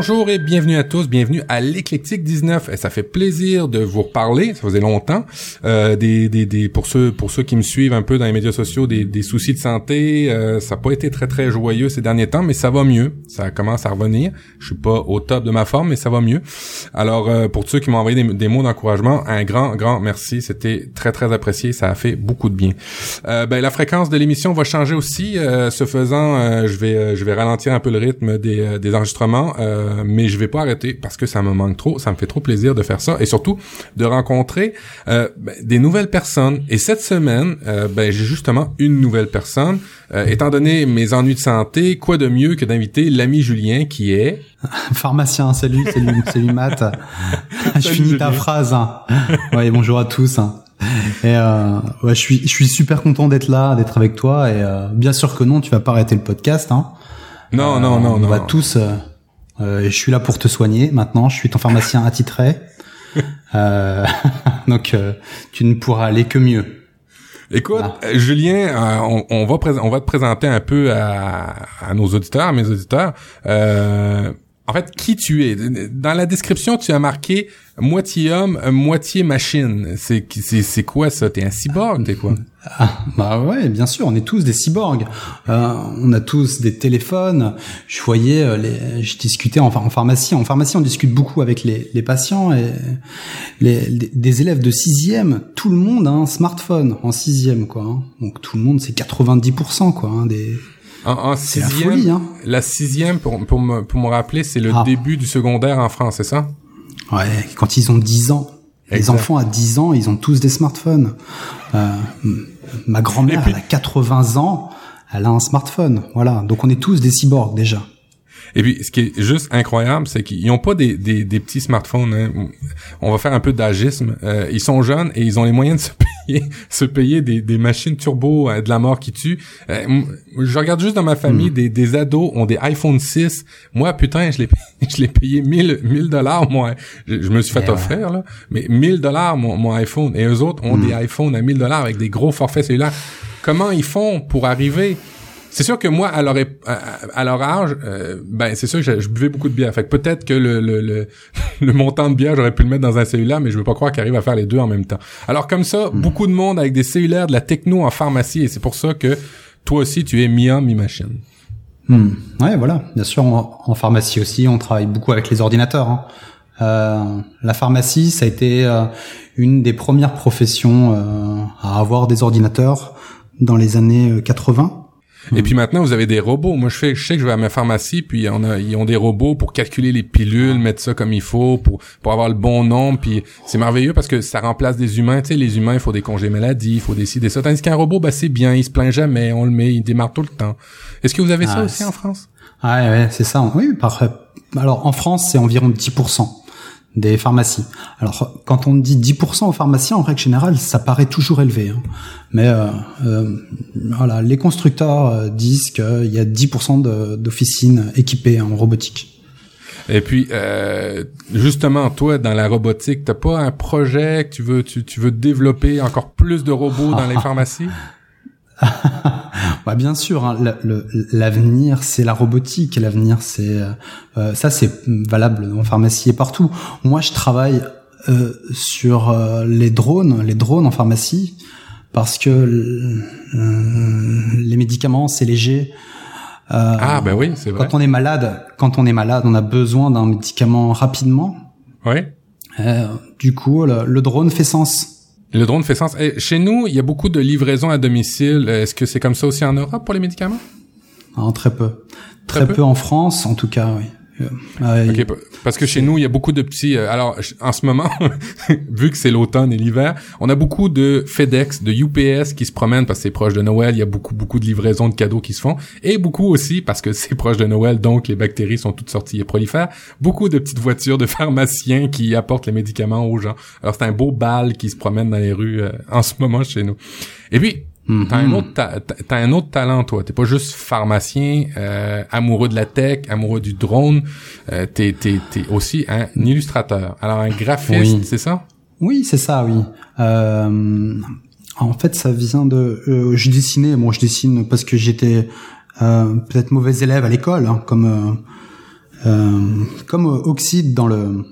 Bonjour et bienvenue à tous, bienvenue à l'éclectique 19. Et ça fait plaisir de vous reparler, ça faisait longtemps. Euh, des, des, des, pour ceux pour ceux qui me suivent un peu dans les médias sociaux, des, des soucis de santé, euh, ça n'a pas été très très joyeux ces derniers temps, mais ça va mieux. Ça commence à revenir. Je suis pas au top de ma forme, mais ça va mieux. Alors euh, pour ceux qui m'ont envoyé des, des mots d'encouragement, un grand grand merci. C'était très très apprécié, ça a fait beaucoup de bien. Euh, ben la fréquence de l'émission va changer aussi. Euh, ce faisant, euh, je vais je vais ralentir un peu le rythme des, des enregistrements. Mais je vais pas arrêter parce que ça me manque trop, ça me fait trop plaisir de faire ça et surtout de rencontrer euh, ben, des nouvelles personnes. Et cette semaine, euh, ben, j'ai justement une nouvelle personne. étant donné mes ennuis de santé, quoi de mieux que d'inviter l'ami Julien qui est pharmacien. Salut, salut, salut Matt. je finis ta phrase. Hein. Ouais, bonjour à tous. Hein. Et euh, ouais, je suis, je suis super content d'être là, d'être avec toi. Et euh, bien sûr que non, tu vas pas arrêter le podcast. Hein. Non, non, non, on non. va tous euh, je suis là pour te soigner maintenant. Je suis ton pharmacien attitré. Euh, donc euh, tu ne pourras aller que mieux. Écoute, euh, Julien, on, on, va on va te présenter un peu à, à nos auditeurs, à mes auditeurs. en fait, qui tu es? Dans la description, tu as marqué moitié homme, moitié machine. C'est c'est quoi ça? T'es un cyborg, t'es quoi? Ah, Bah ouais, bien sûr, on est tous des cyborgs. Euh, on a tous des téléphones. Je voyais, euh, les, je discutais en, en pharmacie. En pharmacie, on discute beaucoup avec les, les patients et les, des élèves de sixième. Tout le monde a un smartphone en sixième, quoi. Hein. Donc tout le monde, c'est 90%, quoi. Hein, des en, en sixième, la, folie, hein. la sixième, pour, pour, me, pour me rappeler, c'est le ah. début du secondaire en France, c'est ça? Ouais, quand ils ont 10 ans. Les enfants à 10 ans, ils ont tous des smartphones. Euh, ma grand-mère, elle a 80 ans, elle a un smartphone. Voilà, donc on est tous des cyborgs déjà. Et puis, ce qui est juste incroyable, c'est qu'ils n'ont pas des, des, des, petits smartphones. Hein. On va faire un peu d'agisme. Euh, ils sont jeunes et ils ont les moyens de se payer, se payer des, des machines turbo euh, de la mort qui tuent. Euh, je regarde juste dans ma famille, hmm. des, des ados ont des iPhone 6. Moi, putain, je l'ai je l'ai payé 1000 1000 dollars moi. Je, me suis fait eh offrir là, mais 1000 dollars mon, mon iPhone et eux autres ont hmm. des iPhones à 1000 dollars avec des gros forfaits cellulaires. Comment ils font pour arriver c'est sûr que moi, à leur, à, leur âge, euh, ben c'est sûr que je, buvais beaucoup de bière. Fait que peut-être que le, le, le, le, montant de bière, j'aurais pu le mettre dans un cellulaire, mais je veux pas croire qu'ils arrivent à faire les deux en même temps. Alors comme ça, hmm. beaucoup de monde avec des cellulaires, de la techno en pharmacie, et c'est pour ça que toi aussi, tu es mi-homme, mi-machine. Hmm. Ouais, voilà. Bien sûr, en, pharmacie aussi, on travaille beaucoup avec les ordinateurs. Hein. Euh, la pharmacie, ça a été euh, une des premières professions euh, à avoir des ordinateurs dans les années 80. Et puis maintenant, vous avez des robots. Moi, je fais, je sais que je vais à ma pharmacie, puis on a, ils ont des robots pour calculer les pilules, mettre ça comme il faut, pour pour avoir le bon nombre. Puis c'est merveilleux parce que ça remplace des humains. Tu sais, les humains, il faut des congés maladie, il faut décider ça. Tandis qu'un robot, bah c'est bien, il se plaint jamais, on le met, il démarre tout le temps. Est-ce que vous avez ça ah, aussi en France? Ah ouais, c'est ça. Oui, parfait. Alors en France, c'est environ 10% des pharmacies. Alors, quand on dit 10% aux pharmaciens, en règle générale, ça paraît toujours élevé. Hein. Mais euh, euh, voilà, les constructeurs euh, disent qu'il y a 10% d'officines équipées en robotique. Et puis, euh, justement, toi, dans la robotique, t'as pas un projet que tu veux, tu, tu veux développer encore plus de robots dans les pharmacies? bah bien sûr, hein, l'avenir c'est la robotique, l'avenir c'est euh, ça c'est valable en pharmacie et partout. Moi je travaille euh, sur euh, les drones, les drones en pharmacie parce que les médicaments c'est léger. ah ben oui, c'est vrai. Quand on est malade, quand on est malade, on a besoin d'un médicament rapidement. Oui. du coup, le drone fait sens. Le drone fait sens. Et chez nous, il y a beaucoup de livraisons à domicile. Est-ce que c'est comme ça aussi en Europe pour les médicaments? Non, très peu. Très, peu en France, en tout cas, oui. Euh, okay, parce que chez nous, il y a beaucoup de petits. Euh, alors, en ce moment, vu que c'est l'automne et l'hiver, on a beaucoup de FedEx, de UPS qui se promènent parce que c'est proche de Noël. Il y a beaucoup, beaucoup de livraisons de cadeaux qui se font, et beaucoup aussi parce que c'est proche de Noël, donc les bactéries sont toutes sorties et prolifèrent. Beaucoup de petites voitures de pharmaciens qui apportent les médicaments aux gens. Alors, c'est un beau bal qui se promène dans les rues euh, en ce moment chez nous. Et puis, T'as un autre t'as un autre talent toi. T'es pas juste pharmacien, euh, amoureux de la tech, amoureux du drone. Euh, t'es t'es t'es aussi un illustrateur. Alors un graphiste, c'est ça? Oui, c'est ça. Oui. Euh, en fait, ça vient de. Euh, je dessinais. Bon, je dessine parce que j'étais euh, peut-être mauvais élève à l'école, hein, comme comme Oxide dans le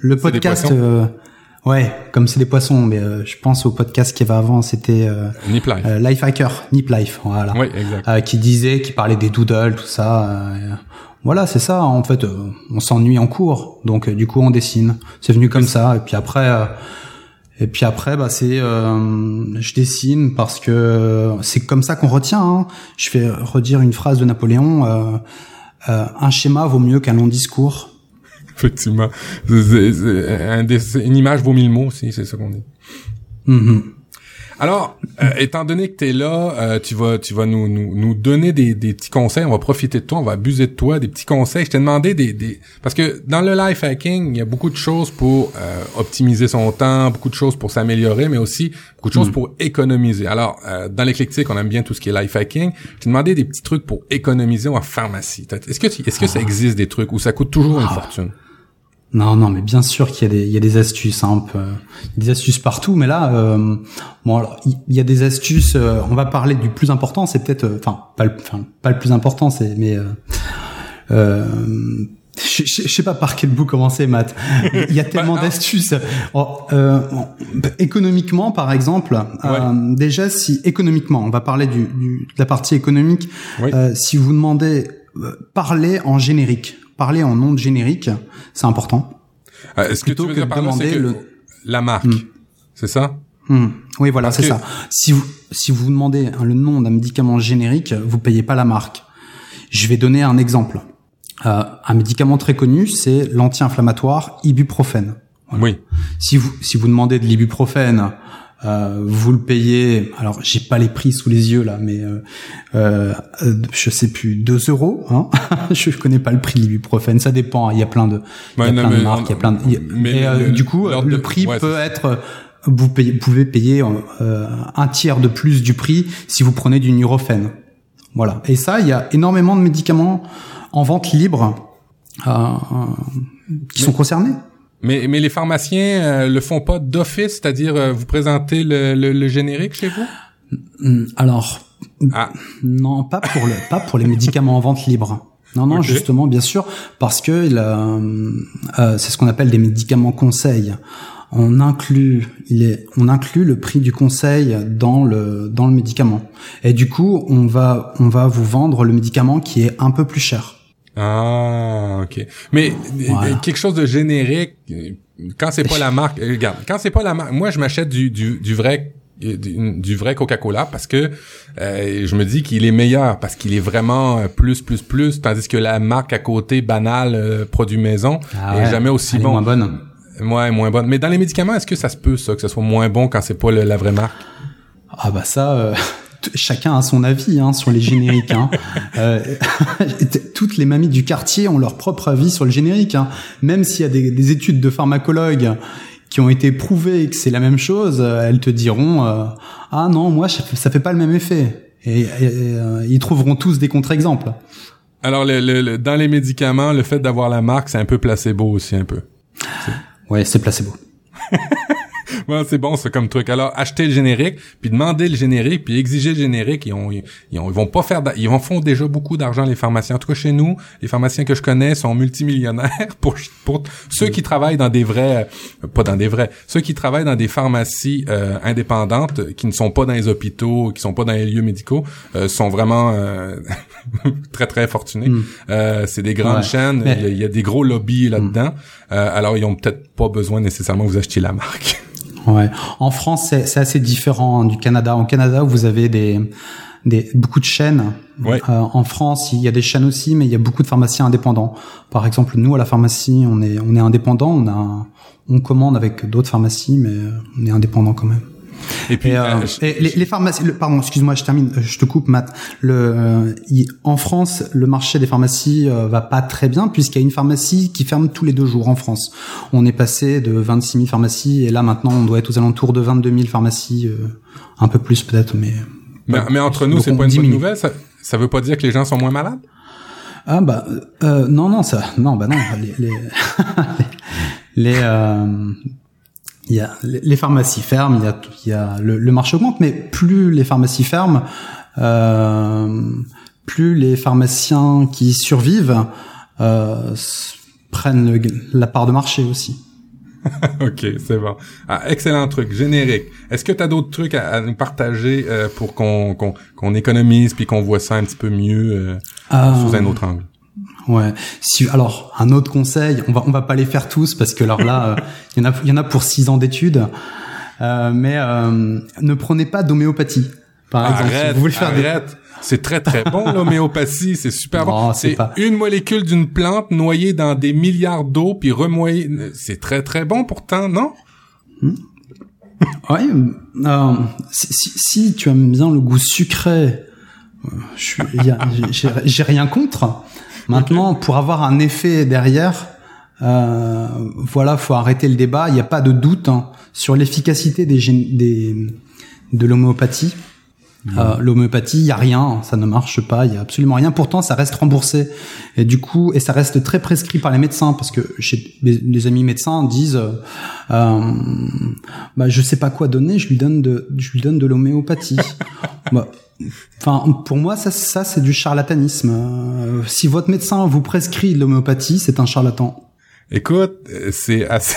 le podcast. Ouais, comme c'est des poissons, mais je pense au podcast qui va avant, c'était euh, Nip Life. Life Hacker, Nip Life, voilà. Oui, exact. qui disait, qui parlait des doodles, tout ça. voilà, c'est ça. En fait, on s'ennuie en cours, donc du coup on dessine. C'est venu comme ça, et puis après et puis après, bah c'est, euh, je dessine parce que c'est comme ça qu'on retient. Hein. Je fais redire une phrase de Napoléon euh, euh, un schéma vaut mieux qu'un long discours. Effectivement, une image vaut mille mots aussi, c'est ça qu'on dit. Mm-hmm. Alors, euh, étant donné que tu es là, euh, tu vas tu vas nous, nous, nous donner des, des, petits conseils, on va profiter de toi, on va abuser de toi, des petits conseils. Je t'ai demandé des, des... Parce que dans le life hacking, il y a beaucoup de choses pour euh, optimiser son temps, beaucoup de choses pour s'améliorer, mais aussi beaucoup de choses mm. pour économiser. Alors, dans l'éclectique, on aime bien tout ce qui est life hacking. Je t'ai demandé des petits trucs pour économiser en pharmacie. Est-ce que, est-ce que ça ah. existe des trucs où ça coûte toujours une ah. fortune? Non, non, mais bien sûr qu'il y a des, il y a des astuces, hein, peu, des astuces partout. Mais là, euh, bon, alors, il y a des astuces. Euh, on va parler du plus important. C'est peut-être, euh, enfin, pas, le, enfin, pas le plus important, c'est, mais, euh, je, je, sais pas par quel bout commencer, Matt. Il y a tellement d'astuces. Oh, économiquement, par exemple, déjà, si économiquement, on va parler du, du de la partie économique. si vous demandez, parler en générique parler en nom de générique, c'est important. Euh, Est-ce que tu veux que demander le... la marque, hmm. c'est ça? Hmm. Oui, voilà, c'est ça. Si vous si vous demandez le nom d'un médicament générique, vous payez pas la marque. Je vais donner un exemple. Euh, un médicament très connu, c'est l'anti-inflammatoire ibuprofène. Oui. Si vous si vous demandez de l'ibuprofène vous le payez. Alors j'ai pas les prix sous les yeux là, mais euh, euh, je sais plus 2 euros. Hein je connais pas le prix de l'ibuprofène. Ça dépend. Hein. Il y a plein de, il y a plein de marques. Il y a plein de. Mais euh, du coup, le prix peut être. Vous payez, pouvez payer euh, un tiers de plus du prix si vous prenez du Nurofen. Voilà. Et ça, il y a énormément de médicaments en vente libre qui sont concernés. Mais, mais les pharmaciens euh, le font pas d'office, c'est-à-dire euh, vous présentez le, le, générique chez vous? Alors, ah. non, pas pour le, pas pour les médicaments en vente libre. Non, non, justement, bien sûr, parce que euh, c'est ce qu'on appelle des médicaments conseils. On inclut, il est, on inclut le prix du conseil dans le dans le médicament. Et du coup, on va on va vous vendre le médicament qui est un peu plus cher. Ah, ok. Mais euh, quelque chose de générique, quand c'est pas la marque, euh, regarde, quand c'est pas la marque, moi je m'achète du, du, du vrai du, vrai Coca-Cola parce que euh, je me dis qu'il est meilleur parce qu'il est vraiment plus plus plus tandis que la marque à côté banale produit maison ah est jamais aussi bon. moins bonne. Ouais, moins bonne. Mais dans les médicaments, est-ce que ça se peut ça que ça soit moins bon quand c'est pas la vraie marque? Ah bah ça chacun a son avis hein, sur les génériques. Hein. Euh, toutes les mamies du quartier ont leur propre avis sur le générique. Hein. Même s'il y a des, études de pharmacologues qui ont été prouvées que c'est la même chose, elles te diront euh, ah non moi ça fait pas le même effet. Et, euh, ils trouveront tous des contre-exemples. Alors le, dans les médicaments, le fait d'avoir la marque, c'est un peu placebo aussi un peu. Ouais, c'est placebo. c'est bon, c'est comme truc. Alors, acheter le générique, puis demander le générique, puis exiger le générique. Ils, ont, ils, vont pas faire, ils vont font déjà beaucoup d'argent les pharmaciens. En tout cas, chez nous, les pharmaciens que je connais sont multimillionnaires. Pour, pour ceux qui travaillent dans des vrais, euh, pas dans des vrais, ceux qui travaillent dans des pharmacies euh, indépendantes, qui ne sont pas dans les hôpitaux, qui sont pas dans les lieux médicaux, euh, sont vraiment très très fortunés. Hmm. c'est des grandes chaînes. Il, y a, des gros lobbies là-dedans. Hmm. alors, ils ont peut-être pas besoin nécessairement que vous achetiez la marque. Ouais. En France, c'est assez différent hein, du Canada. En Canada, vous avez des, des beaucoup de chaînes. Ouais. Euh, en France, il y a des chaînes aussi, mais il y a beaucoup de pharmaciens indépendants. Par exemple, nous à la pharmacie, on est on est indépendant. On a on commande avec d'autres pharmacies, mais on est indépendant quand même. Et puis, euh, euh, les, les, pharmacies, pardon, excuse-moi, je termine, je te coupe, Matt. Le, euh, en France, le marché des pharmacies va pas très bien puisqu'il y a une pharmacie qui ferme tous les deux jours en France. On est passé de 26 000 pharmacies et là maintenant on doit être aux alentours de 22 000 pharmacies, un peu plus peut-être, mais. Mais, entre nous, c'est pas une bonne nouvelle. Ça, ça veut pas dire que les gens sont moins malades? Ah bah non non ça non bah non les les, les il y a les pharmacies ferment, il y a, il y a le, marché augmente, mais plus les pharmacies ferment, euh, plus les pharmaciens qui survivent euh, prennent la part de marché aussi. ok, c'est bon. Ah, excellent truc, générique. Est-ce que tu as d'autres trucs à, nous partager euh, pour qu'on qu'on économise puis qu'on voit ça un petit peu mieux euh, sous un autre angle? Ouais. Si, alors, un autre conseil, on va on va pas les faire tous parce que alors là, il y en a il y en a pour six ans d'études, mais ne prenez pas d'homéopathie. Par exemple, arrête, si vous voulez faire arrête. C'est très très bon l'homéopathie, c'est super bon. C'est une molécule d'une plante noyée dans des milliards d'eau puis remoyée. C'est très très bon pourtant, non? Hmm. Oui. Euh, si, si, tu aimes bien le goût sucré, euh, j'ai rien contre. Maintenant, pour avoir un effet derrière, euh, voilà, faut arrêter le débat. Il n'y a pas de doute hein, sur l'efficacité des, des de l'homéopathie. Euh, L'homéopathie, il y a rien, ça ne marche pas, il y a absolument rien. Pourtant, ça reste remboursé et du coup, et ça reste très prescrit par les médecins parce que chez les, amis médecins disent, euh, euh, bah je sais pas quoi donner, je lui donne de, je lui donne de l'homéopathie. bah, Enfin, pour moi, ça, ça c'est du charlatanisme. Euh, si votre médecin vous prescrit de l'homéopathie, c'est un charlatan. Écoute, euh, c'est assez,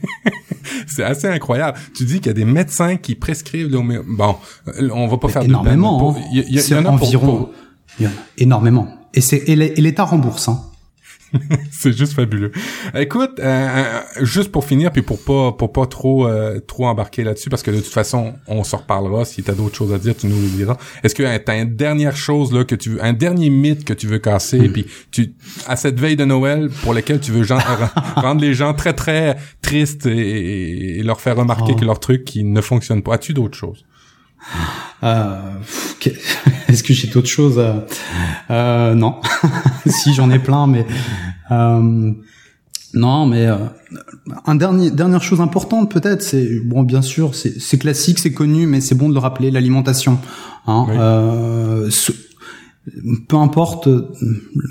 c'est assez incroyable. Tu dis qu'il y a des médecins qui prescrivent l'homéopathie. Bon, on va pas faire énormément. De il y, en a environ, Il y en a énormément. Et c'est et l'État rembourse. Hein. c'est juste fabuleux. Écoute, euh, euh, juste pour finir, puis pour pas pour pas trop euh, trop embarquer là-dessus, parce que de toute façon, on se reparlera. Si t'as d'autres choses à dire, tu nous le diras. Est-ce que t'as une dernière chose là que tu veux, un dernier mythe que tu veux casser, hmm. puis tu à cette veille de Noël pour lequel tu veux rendre les gens très très tristes et, leur faire remarquer oh. que leur truc qui ne fonctionne pas. As-tu d'autres choses? Euh, Est-ce que j'ai d'autres choses euh, Non. si j'en ai plein, mais euh, non, mais euh, un dernier dernière chose importante peut-être, c'est bon, bien sûr, c'est classique, c'est connu, mais c'est bon de le rappeler, l'alimentation. Hein, euh, peu importe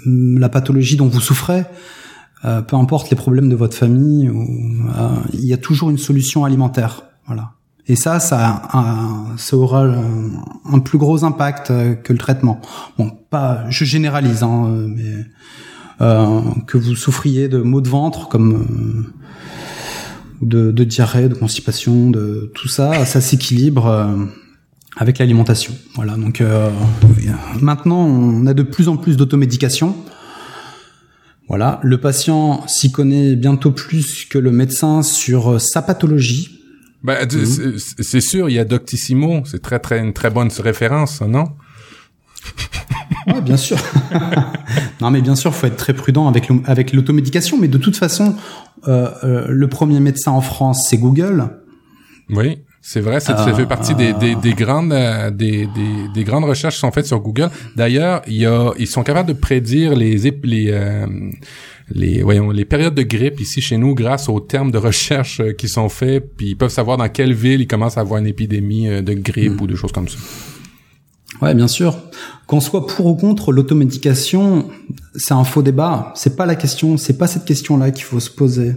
la pathologie dont vous souffrez, peu importe les problèmes de votre famille, il y a toujours une solution alimentaire. Voilà. Et ça, ça, aura un, plus gros impact euh, que le traitement. Bon, pas, je généralise, hein, mais euh, que vous souffriez de maux de ventre comme euh, de, diarrhée, de constipation, de tout ça, ça s'équilibre avec l'alimentation. Voilà. Donc maintenant, on a de plus en plus d'automédication. Voilà, le patient s'y connaît bientôt plus que le médecin sur sa pathologie, ben, c'est sûr, il y a Doctissimo, c'est très très une très bonne référence, non? Ouais, bien sûr. non, mais bien sûr, faut être très prudent avec avec l'automédication. Mais de toute façon, euh, euh, le premier médecin en France, c'est Google. Oui, c'est vrai. Ça, fait partie des, des, des grandes euh, des, des, des, grandes recherches qui sont faites sur Google. D'ailleurs, il y a ils sont capables de prédire les les euh, les voyons les périodes de grippe ici chez nous grâce aux termes de recherche euh, qui sont faits puis ils peuvent savoir dans quelle ville ils commencent à avoir une épidémie euh, de grippe hmm. ou de choses comme ça. Ouais, bien sûr. Qu'on soit pour ou contre l'automédication, c'est un faux débat. C'est pas la question, c'est pas cette question-là qu'il faut se poser.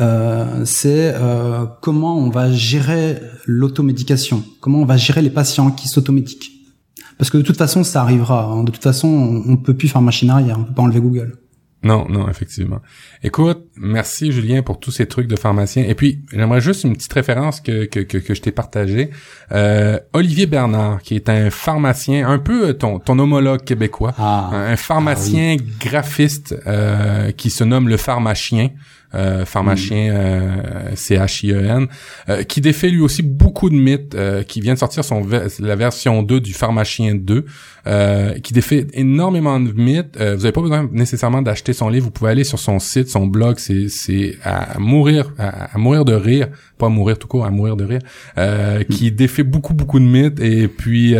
Euh, c'est euh, comment on va gérer l'automédication, comment on va gérer les patients qui s'automédiquent? Parce que de toute façon, ça arrivera. Hein. De toute façon, on, on peut plus faire machine arrière, on peut pas enlever Google. Non, non, effectivement. Écoute, merci Julien pour tous ces trucs de pharmacien. Et puis, j'aimerais juste une petite référence que, que, que, que je t'ai partagée. Euh, Olivier Bernard, qui est un pharmacien, un peu ton, ton homologue québécois, ah. un pharmacien ah graphiste euh, qui se nomme le pharmacien euh, pharmacien euh, C-H-I-E-N, euh, qui défait lui aussi beaucoup de mythes, euh, qui vient de sortir son la version 2 du pharmacien 2, qui défait énormément de mythes. vous n'avez pas besoin nécessairement d'acheter son livre, vous pouvez aller sur son site, son blog, c'est c'est à mourir à, mourir de rire, pas à mourir tout court, à mourir de rire, qui défait beaucoup beaucoup de mythes et puis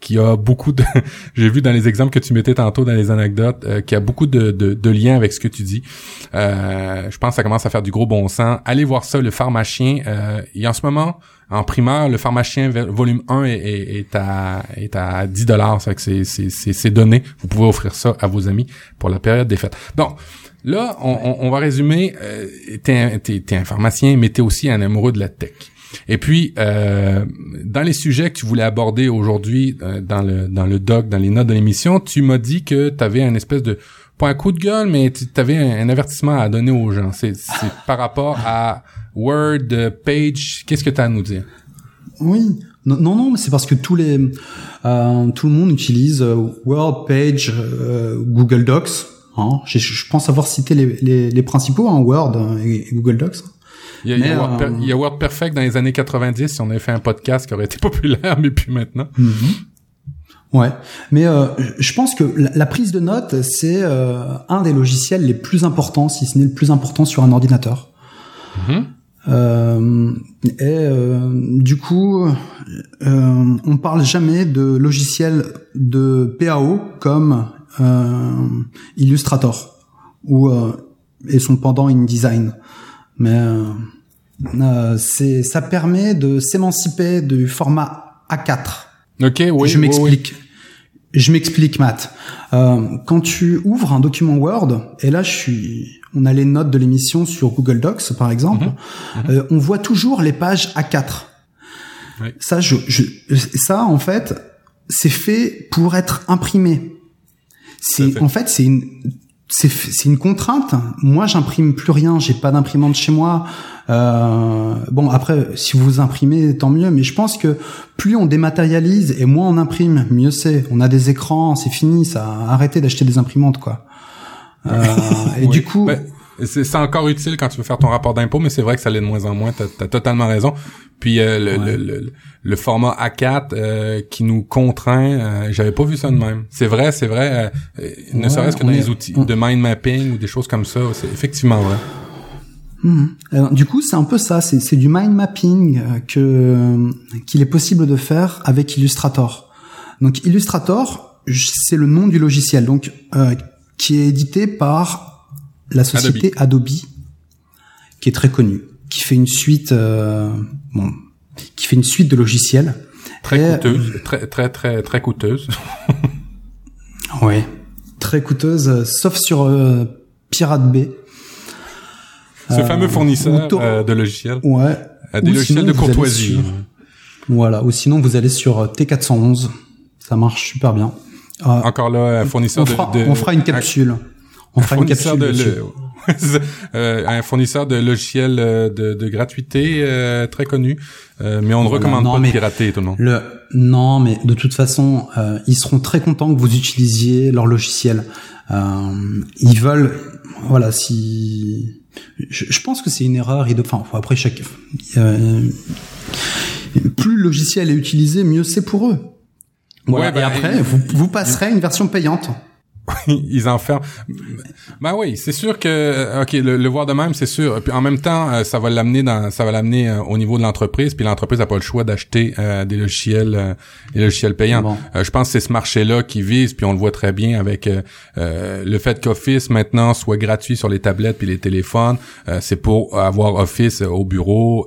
qui a beaucoup de j'ai vu dans les exemples que tu mettais tantôt dans les anecdotes, qui a beaucoup de, de, de liens avec ce que tu dis. je pense ça commence à faire du gros bon sens. Allez voir ça, le pharmacien. Euh, et en ce moment, en primaire, le pharmacien volume 1 est, à, est à 10 dollars. C'est c'est donné. Vous pouvez offrir ça à vos amis pour la période des fêtes. Donc, là, on, va résumer. Euh, t'es un, un pharmacien, mais t'es aussi un amoureux de la tech. Et puis, euh, dans les sujets que tu voulais aborder aujourd'hui euh, dans le dans le doc, dans les notes de l'émission, tu m'as dit que tu avais un espèce de pas un coup de gueule, mais tu avais un, avertissement à donner aux gens. C'est par rapport à Word, Page. Qu'est-ce que tu as à nous dire? Oui. Non, non, c'est parce que tous les, euh, tout le monde utilise euh, Word, Page, euh, Google Docs. Hein. Je, je, pense avoir cité les, les, les principaux, hein, Word et, Google Docs. Il y, a, il, y a Word, il y, a Word, Perfect dans les années 90, si on avait fait un podcast qui aurait été populaire, mais puis maintenant. Mm Ouais, mais euh, je pense que la, prise de notes, c'est euh, un des logiciels les plus importants, si ce n'est le plus important sur un ordinateur. Mm euh, et euh, du coup, euh, on parle jamais de logiciel de PAO comme Illustrator ou et son pendant InDesign. Mais c'est ça permet de s'émanciper du format A4. Ok, oui. Je m'explique. Je m'explique, Matt. Euh, quand tu ouvres un document Word, et là, je suis, on a les notes de l'émission sur Google Docs, par exemple, mhm. Euh, on voit toujours les pages A4. Oui. Ça, je, je, ça, en fait, c'est fait pour être imprimé. C'est, en fait, c'est une, c'est, c'est une contrainte. Moi, j'imprime plus rien. J'ai pas d'imprimante chez moi. Euh, bon, après, si vous imprimez, tant mieux. Mais je pense que plus on dématérialise et moins on imprime, mieux c'est. On a des écrans, c'est fini. Ça, arrêtez d'acheter des imprimantes, quoi. Euh, et du coup. Ben, c'est encore utile quand tu veux faire ton rapport d'impôt, mais c'est vrai que ça l'est de moins en moins. T'as as totalement raison. Puis euh, le, le, le, format A4 euh, qui nous contraint, euh, j'avais pas vu ça de même. C'est vrai, c'est vrai. ne serait-ce que dans les outils de mind mapping ou des choses comme ça, c'est effectivement vrai. Mhm. Alors, du coup, c'est un peu ça, c'est du mind mapping euh, que qu'il est possible de faire avec Illustrator. Donc Illustrator, c'est le nom du logiciel, donc euh, qui est édité par la société Adobe. qui est très connue, qui fait une suite, euh, bon, qui fait une suite de logiciels. Très coûteuse, très très très très coûteuse. ouais, très coûteuse, sauf sur Pirate Bay. Ce fameux fournisseur euh, de logiciels. Ouais. Euh, des logiciels de courtoisie. Voilà. Ou sinon, vous allez sur euh, T411. Ça marche super bien. Encore là, un fournisseur on fera, de, On fera une capsule. On fera une capsule. De, euh, un fournisseur de logiciels de, de gratuité euh, très connu, euh, mais on ne recommande pas de pirater tout le monde. Le, non, mais de toute façon, ils seront très contents que vous utilisiez leur logiciel. ils veulent, voilà, si je, je pense que c'est une erreur. Et de, enfin, après chaque, euh, plus le logiciel est utilisé, mieux c'est pour eux. Voilà. et bah, après, vous, vous passerez à une version payante. ils enferment. Ben oui, c'est sûr que ok, le, voir de même, c'est sûr. Puis en même temps, euh, ça va l'amener dans, ça va l'amener euh, au niveau de l'entreprise. Puis l'entreprise n'a pas le choix d'acheter euh, des logiciels, des logiciels payants. je pense que c'est ce marché-là qui vise. Puis on le voit très bien avec le fait qu'Office maintenant soit gratuit sur les tablettes puis les téléphones. c'est pour avoir Office au bureau.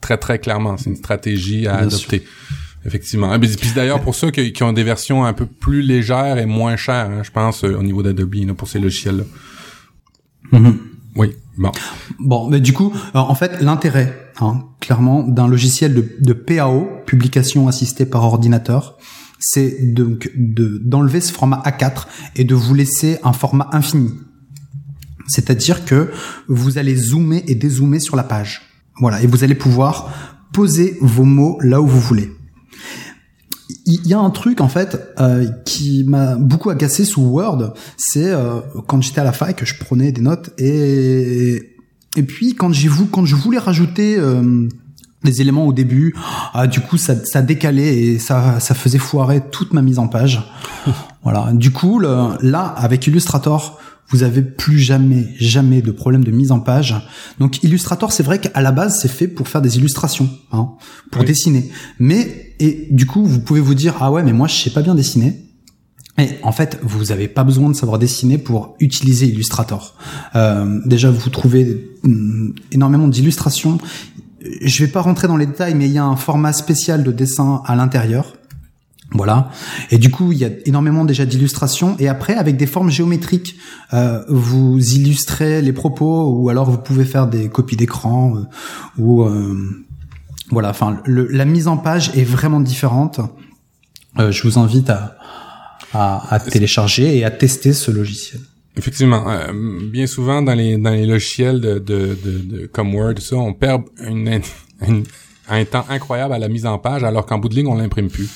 très très clairement, c'est une stratégie à adopter. Effectivement. Et puis d'ailleurs, pour ceux qui, ont des versions un peu plus légères et moins chères, hein, je pense, euh, au niveau d'Adobe, pour ces logiciels-là. Mm-hmm. Oui, bon. Bon, mais du coup, en fait, l'intérêt, hein, clairement, d'un logiciel de, de, PAO, publication assistée par ordinateur, c'est donc de d'enlever ce format A4 et de vous laisser un format infini. C'est-à-dire que vous allez zoomer et dézoomer sur la page. Voilà, et vous allez pouvoir poser vos mots là où vous voulez il y a un truc en fait euh, qui m'a beaucoup agacé sous Word, c'est euh, quand j'étais à la fac, je prenais des notes et et puis quand j'ai quand je voulais rajouter euh, des éléments au début, ah, du coup ça, ça décalait et ça ça faisait foirer toute ma mise en page. voilà. Du coup là avec Illustrator, vous avez plus jamais, jamais de problème de mise en page. Donc Illustrator, c'est vrai qu'à la base, c'est fait pour faire des illustrations, hein, pour dessiner. Mais et du coup, vous pouvez vous dire ah ouais, mais moi je sais pas bien dessiner. Et en fait, vous n'avez pas besoin de savoir dessiner pour utiliser Illustrator. Euh, déjà, vous trouvez mm, énormément d'illustrations. Je vais pas rentrer dans les détails, mais il y a un format spécial de dessin à l'intérieur voilà. Et du coup, il y a énormément déjà d'illustrations. Et après, avec des formes géométriques, euh, vous illustrez les propos, ou alors vous pouvez faire des copies d'écran, euh, ou euh, voilà, enfin, la mise en page est vraiment différente. Euh, je vous invite à, à, à, télécharger et à tester ce logiciel. Effectivement, euh, bien souvent dans les dans les logiciels de, de, de, de comme Word, ça, on perd une, une, un temps incroyable à la mise en page, alors qu'en bout de ligne, on l'imprime plus.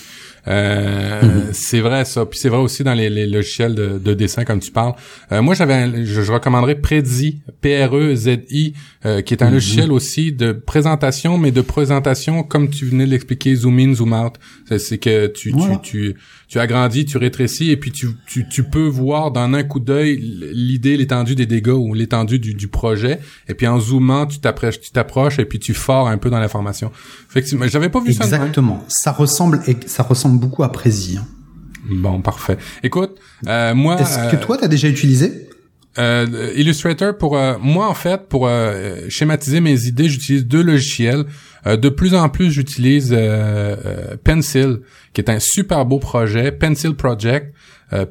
Euh, mhm. C'est vrai ça. Puis c'est vrai aussi dans les, les logiciels de, de, dessin comme tu parles. Euh, moi j'avais, je, je, recommanderais Prezi, P-R-E-Z-I, euh, qui est un mhm. logiciel aussi de présentation, mais de présentation comme tu venais de l'expliquer, zoom in, zoom out. C'est que tu, tu, tu tu agrandis, tu rétrécis et puis tu, tu, tu peux voir dans un coup d'œil l'idée, l'étendue des dégâts ou l'étendue du, du projet. Et puis en zoomant, tu t'approches, tu t'approches et puis tu fores un peu dans l'information. Effectivement, j'avais pas vu Exactement. ça. Exactement. Ça ressemble, ça ressemble beaucoup à Prési. Hein. Bon, parfait. Écoute, euh, moi. Est-ce que toi, t'as déjà utilisé? Euh, Illustrator pour euh, moi en fait pour euh, schématiser mes idées j'utilise deux logiciels. Euh, de plus en plus j'utilise Pencil qui est un super beau projet. Pencil Project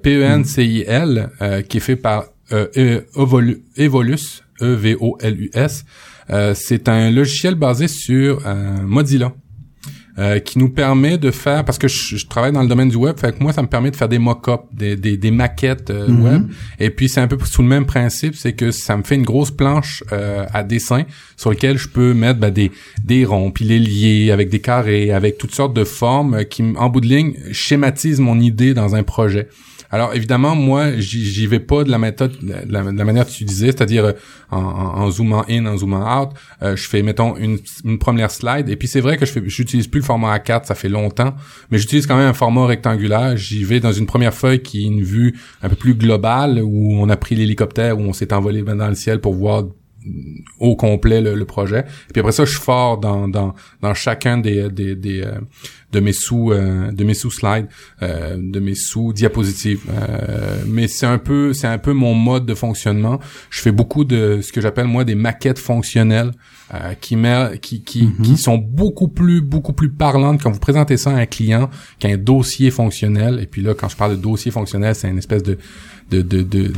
P E N C I L qui est fait par Evolus E V O L U S. C'est un logiciel basé sur Mozilla euh, qui nous permet de faire parce que je, travaille dans le domaine du web, fait que moi ça me permet de faire des mock-ups, des, des, des maquettes euh, mhm. web. Et puis c'est un peu sous le même principe, c'est que ça me fait une grosse planche euh, à dessin sur lequel je peux mettre ben, des des ronds, puis les lier avec des carrés, avec toutes sortes de formes qui en bout de ligne schématisent mon idée dans un projet. Alors évidemment, moi, j'y vais pas de la méthode, de la, manière que tu disais, c'est-à-dire euh, en, zoomant in, en zoomant out. Euh, je fais, mettons, une, une première slide. Et puis c'est vrai que je fais, j'utilise plus le format A4, ça fait longtemps, mais j'utilise quand même un format rectangulaire. J'y vais dans une première feuille qui est une vue un peu plus globale, où on a pris l'hélicoptère, où on s'est envolé dans le ciel pour voir au complet le, projet. Et puis après ça, je suis fort dans, dans, dans chacun des, des, des euh, de mes sous euh, de mes sous slides, euh, de mes sous diapositives. mais c'est un peu c'est un peu mon mode de fonctionnement. Je fais beaucoup de ce que j'appelle moi des maquettes fonctionnelles qui, qui, qui, mm-hmm. qui sont beaucoup plus beaucoup plus parlantes quand vous présentez ça à un client qu'un dossier fonctionnel. Et puis là, quand je parle de dossier fonctionnel, c'est une espèce de de, de, de,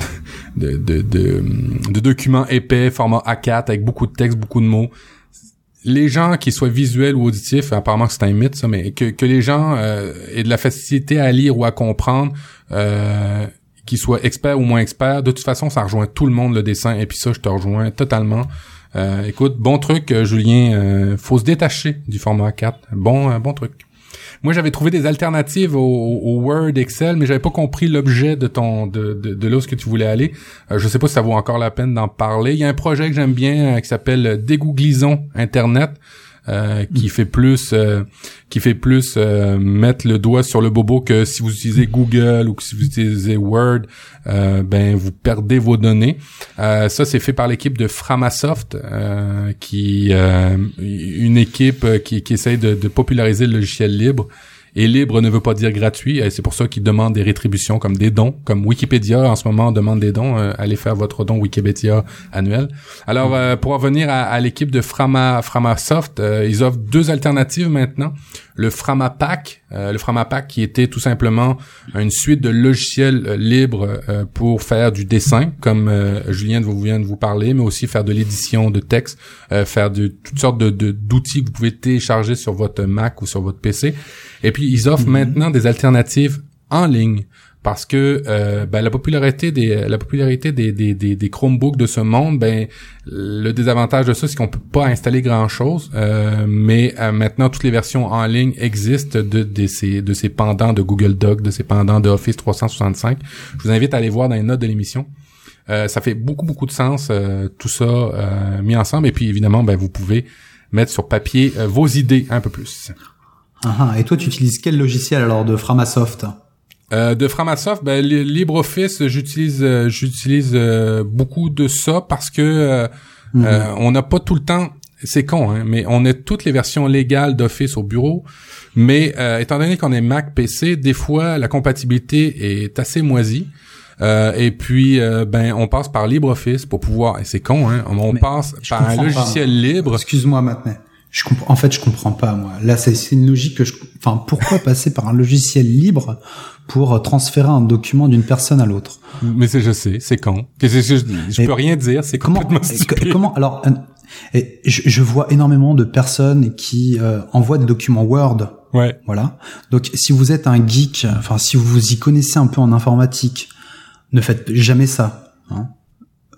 de, de, documents épais, format A4, avec beaucoup de texte, beaucoup de mots. Les gens qui soient visuels ou auditifs, apparemment c'est un mythe ça, mais que, que les gens euh, aient de la facilité à lire ou à comprendre, euh, qu'ils soient experts ou moins experts, de toute façon ça rejoint tout le monde le dessin, et puis ça je te rejoins totalement. Euh, écoute, bon truc, euh, Julien, euh, faut se détacher du format A4. Bon, bon truc. Moi, j'avais trouvé des alternatives au, Word, Excel, mais j'avais pas compris l'objet de ton de, de, de là où ce que tu voulais aller. Euh, je sais pas si ça vaut encore la peine d'en parler. Il y a un projet que j'aime bien euh, qui s'appelle Dégooglisons Internet. Euh, qui fait plus euh, qui fait plus euh, mettre le doigt sur le bobo que si vous utilisez Google ou que si vous utilisez Word ben vous perdez vos données. Ça c'est fait par l'équipe de Framasoft qui une équipe qui, qui essaye de, de populariser le logiciel libre et libre ne veut pas dire gratuit. Et c'est pour ça qu'ils demandent des rétributions comme des dons, comme Wikipédia en ce moment demande des dons. Euh, allez faire votre don Wikipédia annuel. Alors euh, pour revenir à, l'équipe de Frama Framasoft, euh, ils offrent deux alternatives maintenant. Le Framapack, le Framapack qui était tout simplement une suite de logiciels libres pour faire du dessin, comme Julien vous vient de vous parler, mais aussi faire de l'édition de texte, faire de toutes sortes de d'outils que vous pouvez télécharger sur votre Mac ou sur votre PC. Et puis ils offrent mhm. maintenant des alternatives en ligne parce que euh, ben, la popularité des la popularité des, des, des, des, Chromebooks de ce monde, ben le désavantage de ça, c'est qu'on peut pas installer grand chose. Euh, mais euh, maintenant, toutes les versions en ligne existent de, de ces de ces pendants de Google Doc, de ces pendants de Office 365. Je vous invite à aller voir dans les notes de l'émission. ça fait beaucoup beaucoup de sens tout ça mis ensemble. Et puis évidemment, ben vous pouvez mettre sur papier vos idées un peu plus. Ah, et toi, tu utilises quel logiciel alors de Framasoft? Euh, de Framasoft, ben, LibreOffice, j'utilise euh, j'utilise euh, beaucoup de ça parce que mhm. on n'a pas tout le temps. C'est con, hein, mais on a toutes les versions légales d'Office au bureau. Mais étant donné qu'on est Mac PC, des fois la compatibilité est assez moisie. et puis, ben, on passe par LibreOffice pour pouvoir. Et c'est con, hein. On, passe par un logiciel libre. Excuse-moi maintenant. Je comprends, en fait, je comprends pas, moi. Là, c'est une logique que je, enfin, pourquoi passer par un logiciel libre pour transférer un document d'une personne à l'autre? Mais c'est, je sais, c'est con. Je, je, je peux rien dire, c'est comment, complètement Comment, alors, Et je, je vois énormément de personnes qui euh, envoient des documents Word. Ouais. Voilà. Donc si vous êtes un geek, enfin si vous y connaissez un peu en informatique, ne faites jamais ça. Hein.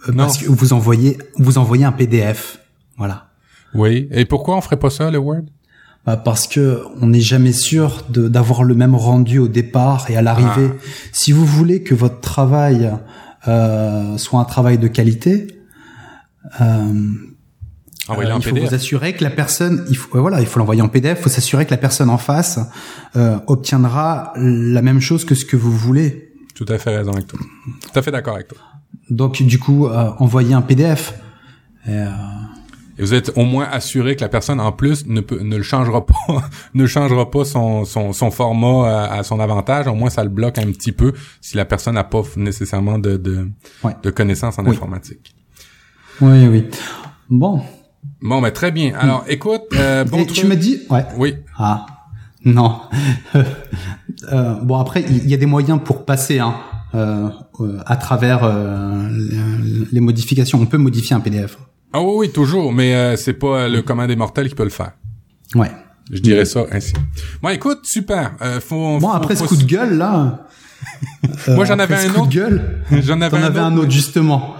Euh, Non. Parce que vous envoyez, vous envoyez un PDF. Voilà. Oui. Et pourquoi on ferait pas ça, le Word? Bah, parce que on n'est jamais sûr d'avoir le même rendu au départ et à l'arrivée. Ah. Si vous voulez que votre travail euh, soit un travail de qualité, euh, Envoyer euh, il faut PDF. vous assurer que la personne, il faut, euh, voilà, il faut l'envoyer en PDF. Il faut s'assurer que la personne en face euh, obtiendra la même chose que ce que vous voulez. Tout à fait raison avec toi. Tout à fait d'accord avec toi. Donc du coup, euh, envoyer un PDF. Et, euh, Et vous êtes au moins assuré que la personne, en plus, ne peut, ne le changera pas, ne changera pas son, son, son format à, à son avantage. Au moins, ça le bloque un petit peu si la personne n'a pas nécessairement de, de, Ouais. de connaissances en Oui. informatique. oui, oui. Bon. Bon, mais très bien. Alors, écoute, euh, bon Et truc. tu m'as dit, ouais. Oui. Ah non. Euh, bon après il y a des moyens pour passer hein, euh, euh, à travers euh, les modifications. On peut modifier un PDF. Ah oui, oui, toujours, mais euh, c'est pas le commun des mortels qui peut le faire. Ouais. Je dirais ça ainsi. Bon, écoute, super. Euh, faut, Bon faut- après ce coup de gueule là. Moi, j'en euh, avais un autre. gueule. J'en avais un avais autre. un autre justement.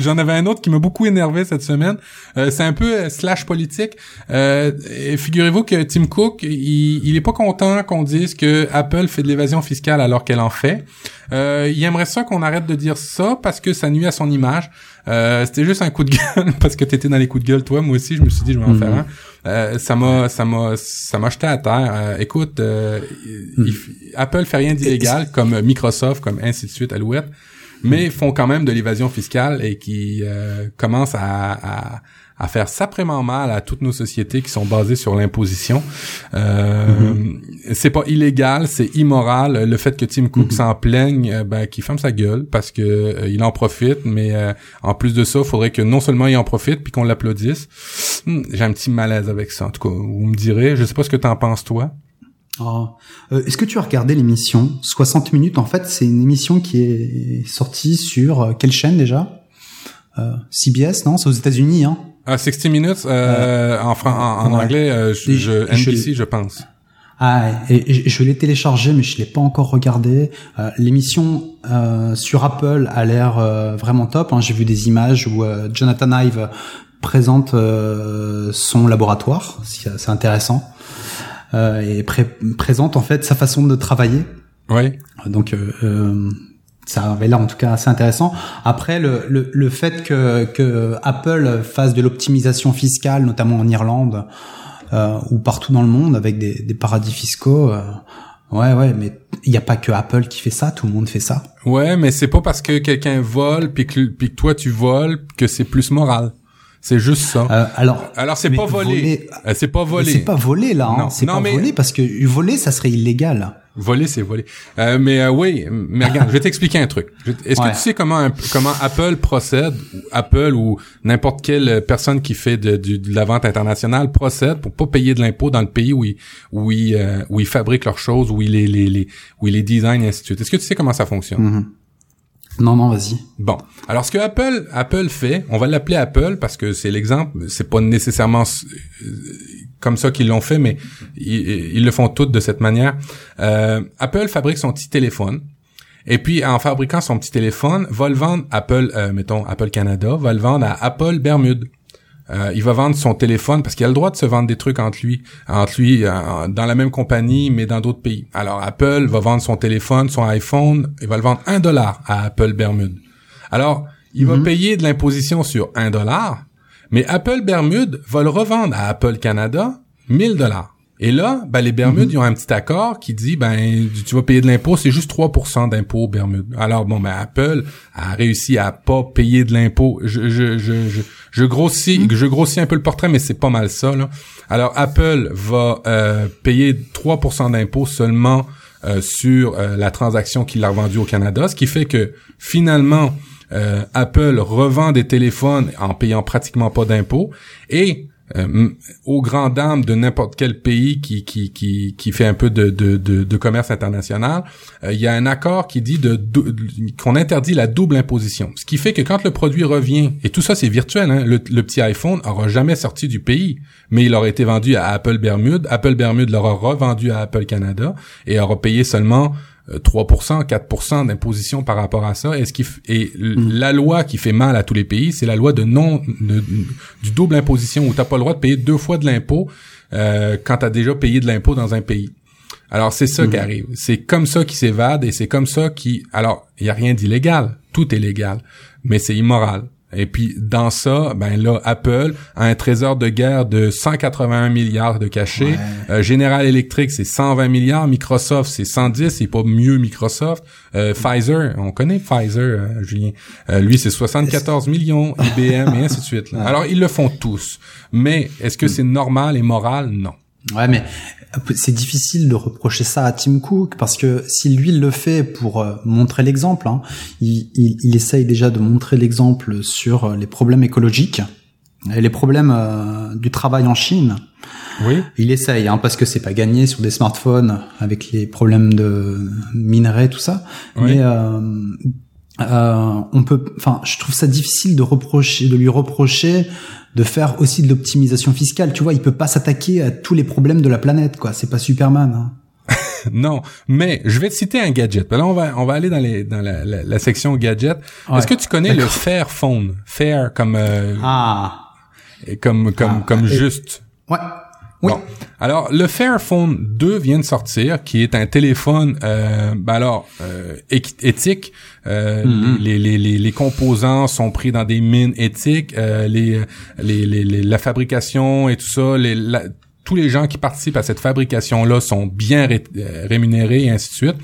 J'en avais un autre qui m'a beaucoup énervé cette semaine. Euh, c'est un peu euh, slash politique. Euh, Figurez-vous que Tim Cook, il, il est pas content qu'on dise que Apple fait de l'évasion fiscale alors qu'elle en fait. Euh, il aimerait ça qu'on arrête de dire ça parce que ça nuit à son image. Euh, C'était juste un coup de gueule parce que t'étais dans les coups de gueule toi, moi aussi. Je me suis dit je vais en Mhm. faire un. Euh, ça m'a, ça m'a, ça m'a jeté à terre. Euh, écoute, euh, il- Apple fait rien d'illégal comme Microsoft, comme ainsi de suite, Alouette mais font quand même de l'évasion fiscale et qui euh, commencent à, à, à faire sacrément mal à toutes nos sociétés qui sont basées sur l'imposition. Euh, C'est pas illégal, c'est immoral. Le fait que Tim Cook s'en plaigne, euh, ben, qu'il ferme sa gueule parce que euh, il en profite, mais euh, en plus de ça, il faudrait que non seulement il en profite puis qu'on l'applaudisse. Hmm, J'ai un petit malaise avec ça. En tout cas, vous me direz. Je sais pas ce que t'en penses toi. Oh. Euh, Est-ce que tu as regardé l'émission 60 minutes? En fait, c'est une émission qui est sortie sur euh, quelle chaîne déjà? Euh, CBS, non? C'est aux États-Unis, hein? Ah, 60 minutes euh, en, fran- en, en ouais. anglais, euh, je, je- je- NBC, je pense. Ah, et, je l'ai téléchargé, mais je l'ai pas encore regardé. Euh, L'émission euh, sur Apple a l'air euh, vraiment top. hein. J'ai vu des images où euh, Jonathan Ive présente euh, son laboratoire, c'est c'est intéressant, euh, et pré- présente en fait sa façon de travailler. Oui. Donc euh, euh, ça avait l'air en tout cas assez intéressant. Après le, le, le fait que, que Apple fasse de l'optimisation fiscale, notamment en Irlande euh, ou partout dans le monde avec des, des paradis fiscaux, euh, ouais ouais, mais il n'y a pas que Apple qui fait ça, tout le monde fait ça. Ouais, mais c'est pas parce que quelqu'un vole puis que, puis que toi tu voles que c'est plus moral. C'est juste ça. Euh, alors Alors c'est pas volé. Euh, c'est pas volé. c'est pas volé là, hein. Non. c'est Non, pas mais- volé parce que voler ça serait illégal. Voler, c'est voler. Euh, mais euh, oui, mais regarde, je vais t'expliquer un truc. Est-ce Ouais. que tu sais comment comment Apple procède, ou Apple ou n'importe quelle personne qui fait de, du- de la vente internationale procède pour pas payer de l'impôt dans le pays où ils où ils euh, où ils fabriquent leurs choses, où ils les, les, les où ils les designent et ainsi de suite. Est-ce que tu sais comment ça fonctionne? Mhm. Non non, vas-y. Bon, alors ce que Apple Apple fait, on va l'appeler Apple parce que c'est l'exemple, c'est pas nécessairement euh, comme ça qu'ils l'ont fait, mais ils, le font toutes de cette manière. Euh, Apple fabrique son petit téléphone. Et puis, en fabriquant son petit téléphone, va le vendre Apple, euh, mettons Apple Canada, va le vendre à Apple Bermude. Euh, il va vendre son téléphone parce qu'il a le droit de se vendre des trucs entre lui, entre lui euh, dans la même compagnie, mais dans d'autres pays. Alors Apple va vendre son téléphone, son iPhone, il va le vendre un dollar à Apple Bermude. Alors il va payer de l'imposition sur un dollar, mais Apple Bermude va le revendre à Apple Canada 1000 dollars. Et là, ben, les Bermudes, ils ont un petit accord qui dit, ben, tu vas payer de l'impôt, c'est juste 3% d'impôt aux Bermudes. Alors, bon, ben, Apple a réussi à pas payer de l'impôt. Je, je, je, je, je grossis, je grossis un peu le portrait, mais c'est pas mal ça, là. Alors, Apple va euh, payer 3% d'impôt seulement euh, sur euh, la transaction qu'il a revendue au Canada, ce qui fait que, finalement, euh, Apple revend des téléphones en payant pratiquement pas d'impôts et euh, aux grandes dames de n'importe quel pays qui, qui, qui, qui fait un peu de, de, de, de commerce international, euh, il y a un accord qui dit de, qu'on interdit la double imposition. Ce qui fait que quand le produit revient, et tout ça c'est virtuel, hein, le, petit iPhone aura jamais sorti du pays, mais il aura été vendu à Apple Bermude, Apple Bermude l'aura revendu à Apple Canada et aura payé seulement 3%, euh, 4% d'imposition par rapport à ça. Et, ce qui et mm. la loi qui fait mal à tous les pays, c'est la loi de non du double imposition où t'as pas le droit de payer deux fois de l'impôt euh, quand t'as déjà payé de l'impôt dans un pays. Alors c'est ça qui mm. arrive. C'est comme ça qui s'évade et c'est comme ça qui. Alors il y a rien d'illégal, tout est légal, mais c'est immoral. Et puis dans ça, ben là, Apple a un trésor de guerre de 181 milliards de cachets. Euh, General Electric, c'est 120 milliards. Microsoft, c'est 110. C'est pas mieux Microsoft. Euh, Pfizer, on connaît Pfizer, euh, Julien. lui, c'est 74 millions. IBM et ainsi de suite. Alors ils le font tous. Mais est-ce que c'est normal et moral? Non. Ouais, mais c'est difficile de reprocher ça à Tim Cook parce que si lui il le fait pour euh, montrer l'exemple, hein, il, il, il, essaye déjà de montrer l'exemple sur euh, les problèmes écologiques et les problèmes euh, du travail en Chine. Oui. Il essaye, hein, parce que c'est pas gagné sur des smartphones avec les problèmes de minerais tout ça. Mais euh, on peut, enfin, je trouve ça difficile de reprocher, de lui reprocher de faire aussi de l'optimisation fiscale. Tu vois, il peut pas s'attaquer à tous les problèmes de la planète, quoi. C'est pas Superman. Hein. non, mais je vais te citer un gadget. Là, on va on va aller dans les dans la, la, section gadget. Est-ce que tu connais le Fairphone Fair comme euh, ah comme comme ah, comme juste. Ouais. Oui. Bon. Alors, le Fairphone 2 vient de sortir, qui est un téléphone, euh, ben alors, euh, éthique. Euh, mm-hmm. les, les, les, les, composants sont pris dans des mines éthiques. Euh, les, les, les, la fabrication et tout ça, les, tous les gens qui participent à cette fabrication-là sont bien euh, rémunérés et ainsi de suite.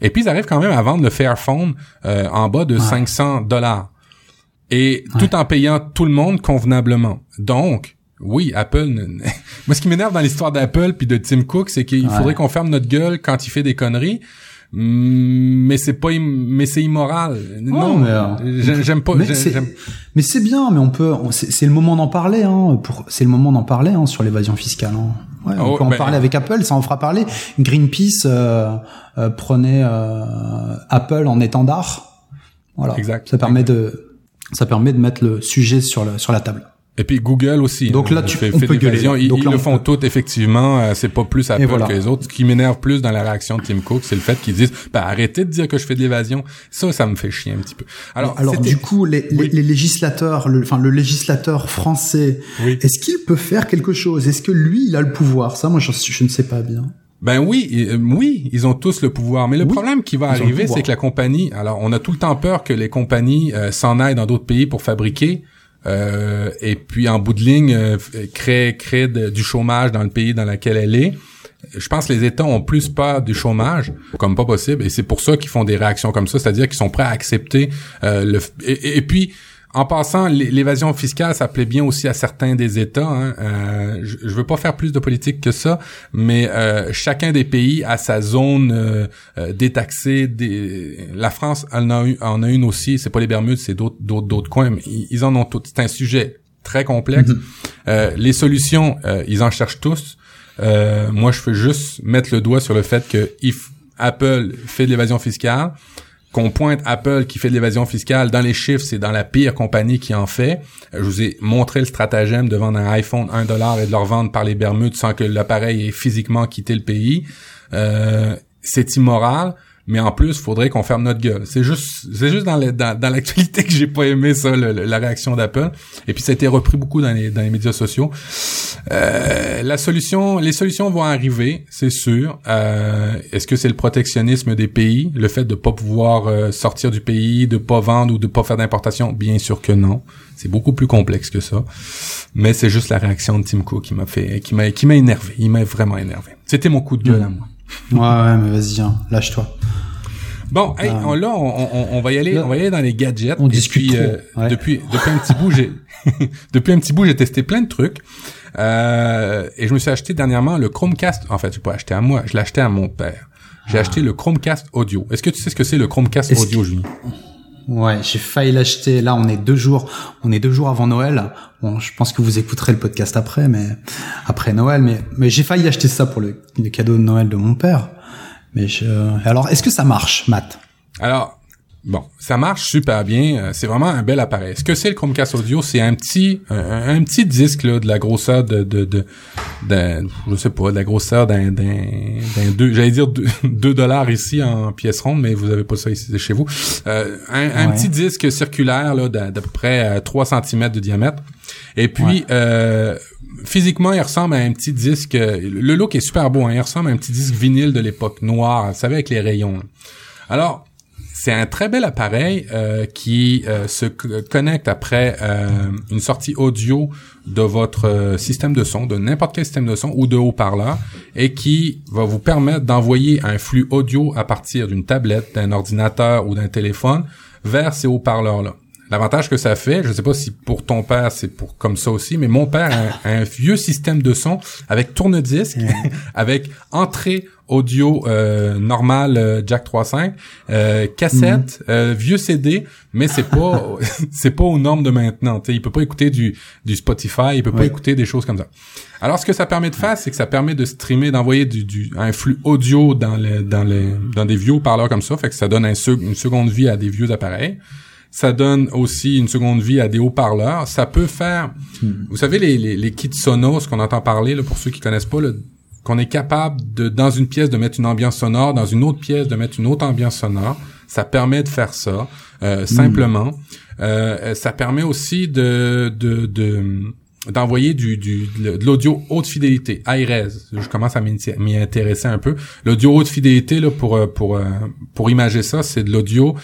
Et puis, ils arrivent quand même à vendre le Fairphone euh, en bas de 500 dollars. Et tout en payant tout le monde convenablement. Donc, oui, Apple. Moi, ce qui m'énerve dans l'histoire d'Apple puis de Tim Cook, c'est qu'il faudrait qu'on ferme notre gueule quand il fait des conneries. Mais c'est pas, mais c'est immoral. non, euh, j'aime pas. Mais c'est bien, mais on peut. C'est le moment d'en parler. Hein, pour, c'est le moment d'en parler hein, sur l'évasion fiscale. Hein. Ouais, on oh, peut en ben, parler avec Apple, ça en fera parler. Greenpeace euh, euh, prenait euh, Apple en étendard. Voilà. Exact. Ça permet de, ça permet de mettre le sujet sur le, sur la table. Et puis Google aussi. Donc là, tu fais, on peut gueuler. Ils, ils le font tout effectivement. Euh, c'est pas plus Apple que les autres. Ce qui m'énerve plus dans la réaction de Tim Cook, c'est le fait qu'ils disent bah, arrêtez de dire que je fais de l'évasion. Ça, ça me fait chier un petit peu. Alors, alors du coup, les, les, législateurs, le, enfin le législateur français, est-ce qu'il peut faire quelque chose? Est-ce que lui, il a le pouvoir? Ça, moi, je, je ne sais pas bien. Ben oui, euh, oui, ils ont tous le pouvoir. Mais le problème qui va arriver, c'est que la compagnie. Alors, on a tout le temps peur que les compagnies euh, s'en aillent dans d'autres pays pour fabriquer. Euh, et puis en bout de ligne euh, créer créer du chômage dans le pays dans lequel elle est. Je pense que les États ont plus peur du chômage comme pas possible et c'est pour ça qu'ils font des réactions comme ça, c'est-à-dire qu'ils sont prêts à accepter euh, le et, puis en passant, l'évasion fiscale, ça plaît bien aussi à certains des États. Hein. Euh, je, veux pas faire plus de politique que ça, mais euh, chacun des pays a sa zone euh, détaxée. Des... La France en a, en a une aussi. C'est pas les Bermudes, c'est d'autres d'autres d'autres coins. Mais ils en ont toutes. C'est un sujet très complexe. Mm-hmm. les solutions, ils en cherchent tous. moi, je veux juste mettre le doigt sur le fait que if Apple fait de l'évasion fiscale qu'on pointe Apple qui fait de l'évasion fiscale dans les chiffres, c'est dans la pire compagnie qui en fait. Je vous ai montré le stratagème de vendre un iPhone 1 dollar et de le revendre par les Bermudes sans que l'appareil ait physiquement quitté le pays. Euh, c'est immoral mais en plus, faudrait qu'on ferme notre gueule. C'est juste, c'est juste dans, l'actualité que j'ai pas aimé ça, la réaction d'Apple. Et puis ça a été repris beaucoup dans les, dans les médias sociaux. Euh, la solution, les solutions vont arriver, c'est sûr. Euh, est-ce que c'est le protectionnisme des pays, le fait de pas pouvoir euh, sortir du pays, de pas vendre ou de pas faire d'importation? Bien sûr que non. C'est beaucoup plus complexe que ça. Mais c'est juste la réaction de Tim Cook qui m'a fait, qui m'a, qui m'a énervé. Il m'a vraiment énervé. C'était mon coup de gueule à moi. Ouais, ouais, mais vas-y, hein, lâche-toi. Bon, hey, on, là, on, on, va y aller, on va y aller dans les gadgets. On discute euh, depuis depuis un petit bout, j'ai depuis un petit bout, j'ai testé plein de trucs. Euh, et je me suis acheté dernièrement le Chromecast. En fait, je pas acheté à moi, je l'ai acheté à mon père. J'ai ah. acheté le Chromecast audio. Est-ce que tu sais ce que c'est le Chromecast audio, Julie Ouais, j'ai failli l'acheter. Là, on est deux jours, on est deux jours avant Noël. Bon, je pense que vous écouterez le podcast après, mais après Noël. Mais mais j'ai failli acheter ça pour le, cadeau de Noël de mon père. Mais je... alors, est-ce que ça marche, Matt? Alors, Bon, ça marche super bien. Euh, c'est vraiment un bel appareil. Ce que c'est le Chromecast audio, c'est un petit, un, petit disque là, de la grosseur de, de, de, je sais pas, de la grosseur d'un, d'un, d'un deux, j'allais dire deux dollars ici en pièces rondes, mais vous avez pas ça ici chez vous. Euh, un, petit disque circulaire là, d'à, peu près 3 euh, cm de diamètre. Et puis, euh, physiquement, il ressemble à un petit disque. Le look est super beau. Hein, il ressemble à un petit disque vinyle de l'époque noir, vous savez, avec les rayons. Alors, c'est un très bel appareil euh, qui euh, se connecte après euh, une sortie audio de votre système de son, de n'importe quel système de son ou de haut-parleur, et qui va vous permettre d'envoyer un flux audio à partir d'une tablette, d'un ordinateur ou d'un téléphone vers ces haut-parleurs-là. L'avantage que ça fait, je sais pas si pour ton père c'est pour comme ça aussi, mais mon père a un, vieux système de son avec tourne-disque, avec entrée audio euh, normal euh, Jack 3.5, euh, cassette, mhm. euh, vieux CD, mais c'est pas c'est pas aux normes de maintenant. T'sais, il peut pas écouter du du Spotify, il peut pas écouter des choses comme ça. Alors ce que ça permet de faire, c'est que ça permet de streamer, d'envoyer du, du un flux audio dans les dans les dans des vieux parleurs comme ça, fait que ça donne un, une seconde vie à des vieux appareils. Ça donne aussi une seconde vie à des haut-parleurs. Ça peut faire, hmm. vous savez, les, les, les kits Sonos qu'on entend parler, là, pour ceux qui connaissent pas, qu'on est capable de, dans une pièce, de mettre une ambiance sonore, dans une autre pièce, de mettre une autre ambiance sonore. Ça permet de faire ça euh, simplement. Euh, ça permet aussi de, de, d'envoyer du, du de l'audio haute fidélité, high res. Je commence à m'y intéresser un peu. L'audio haute fidélité là pour euh, pour euh, pour imager ça, c'est de l'audio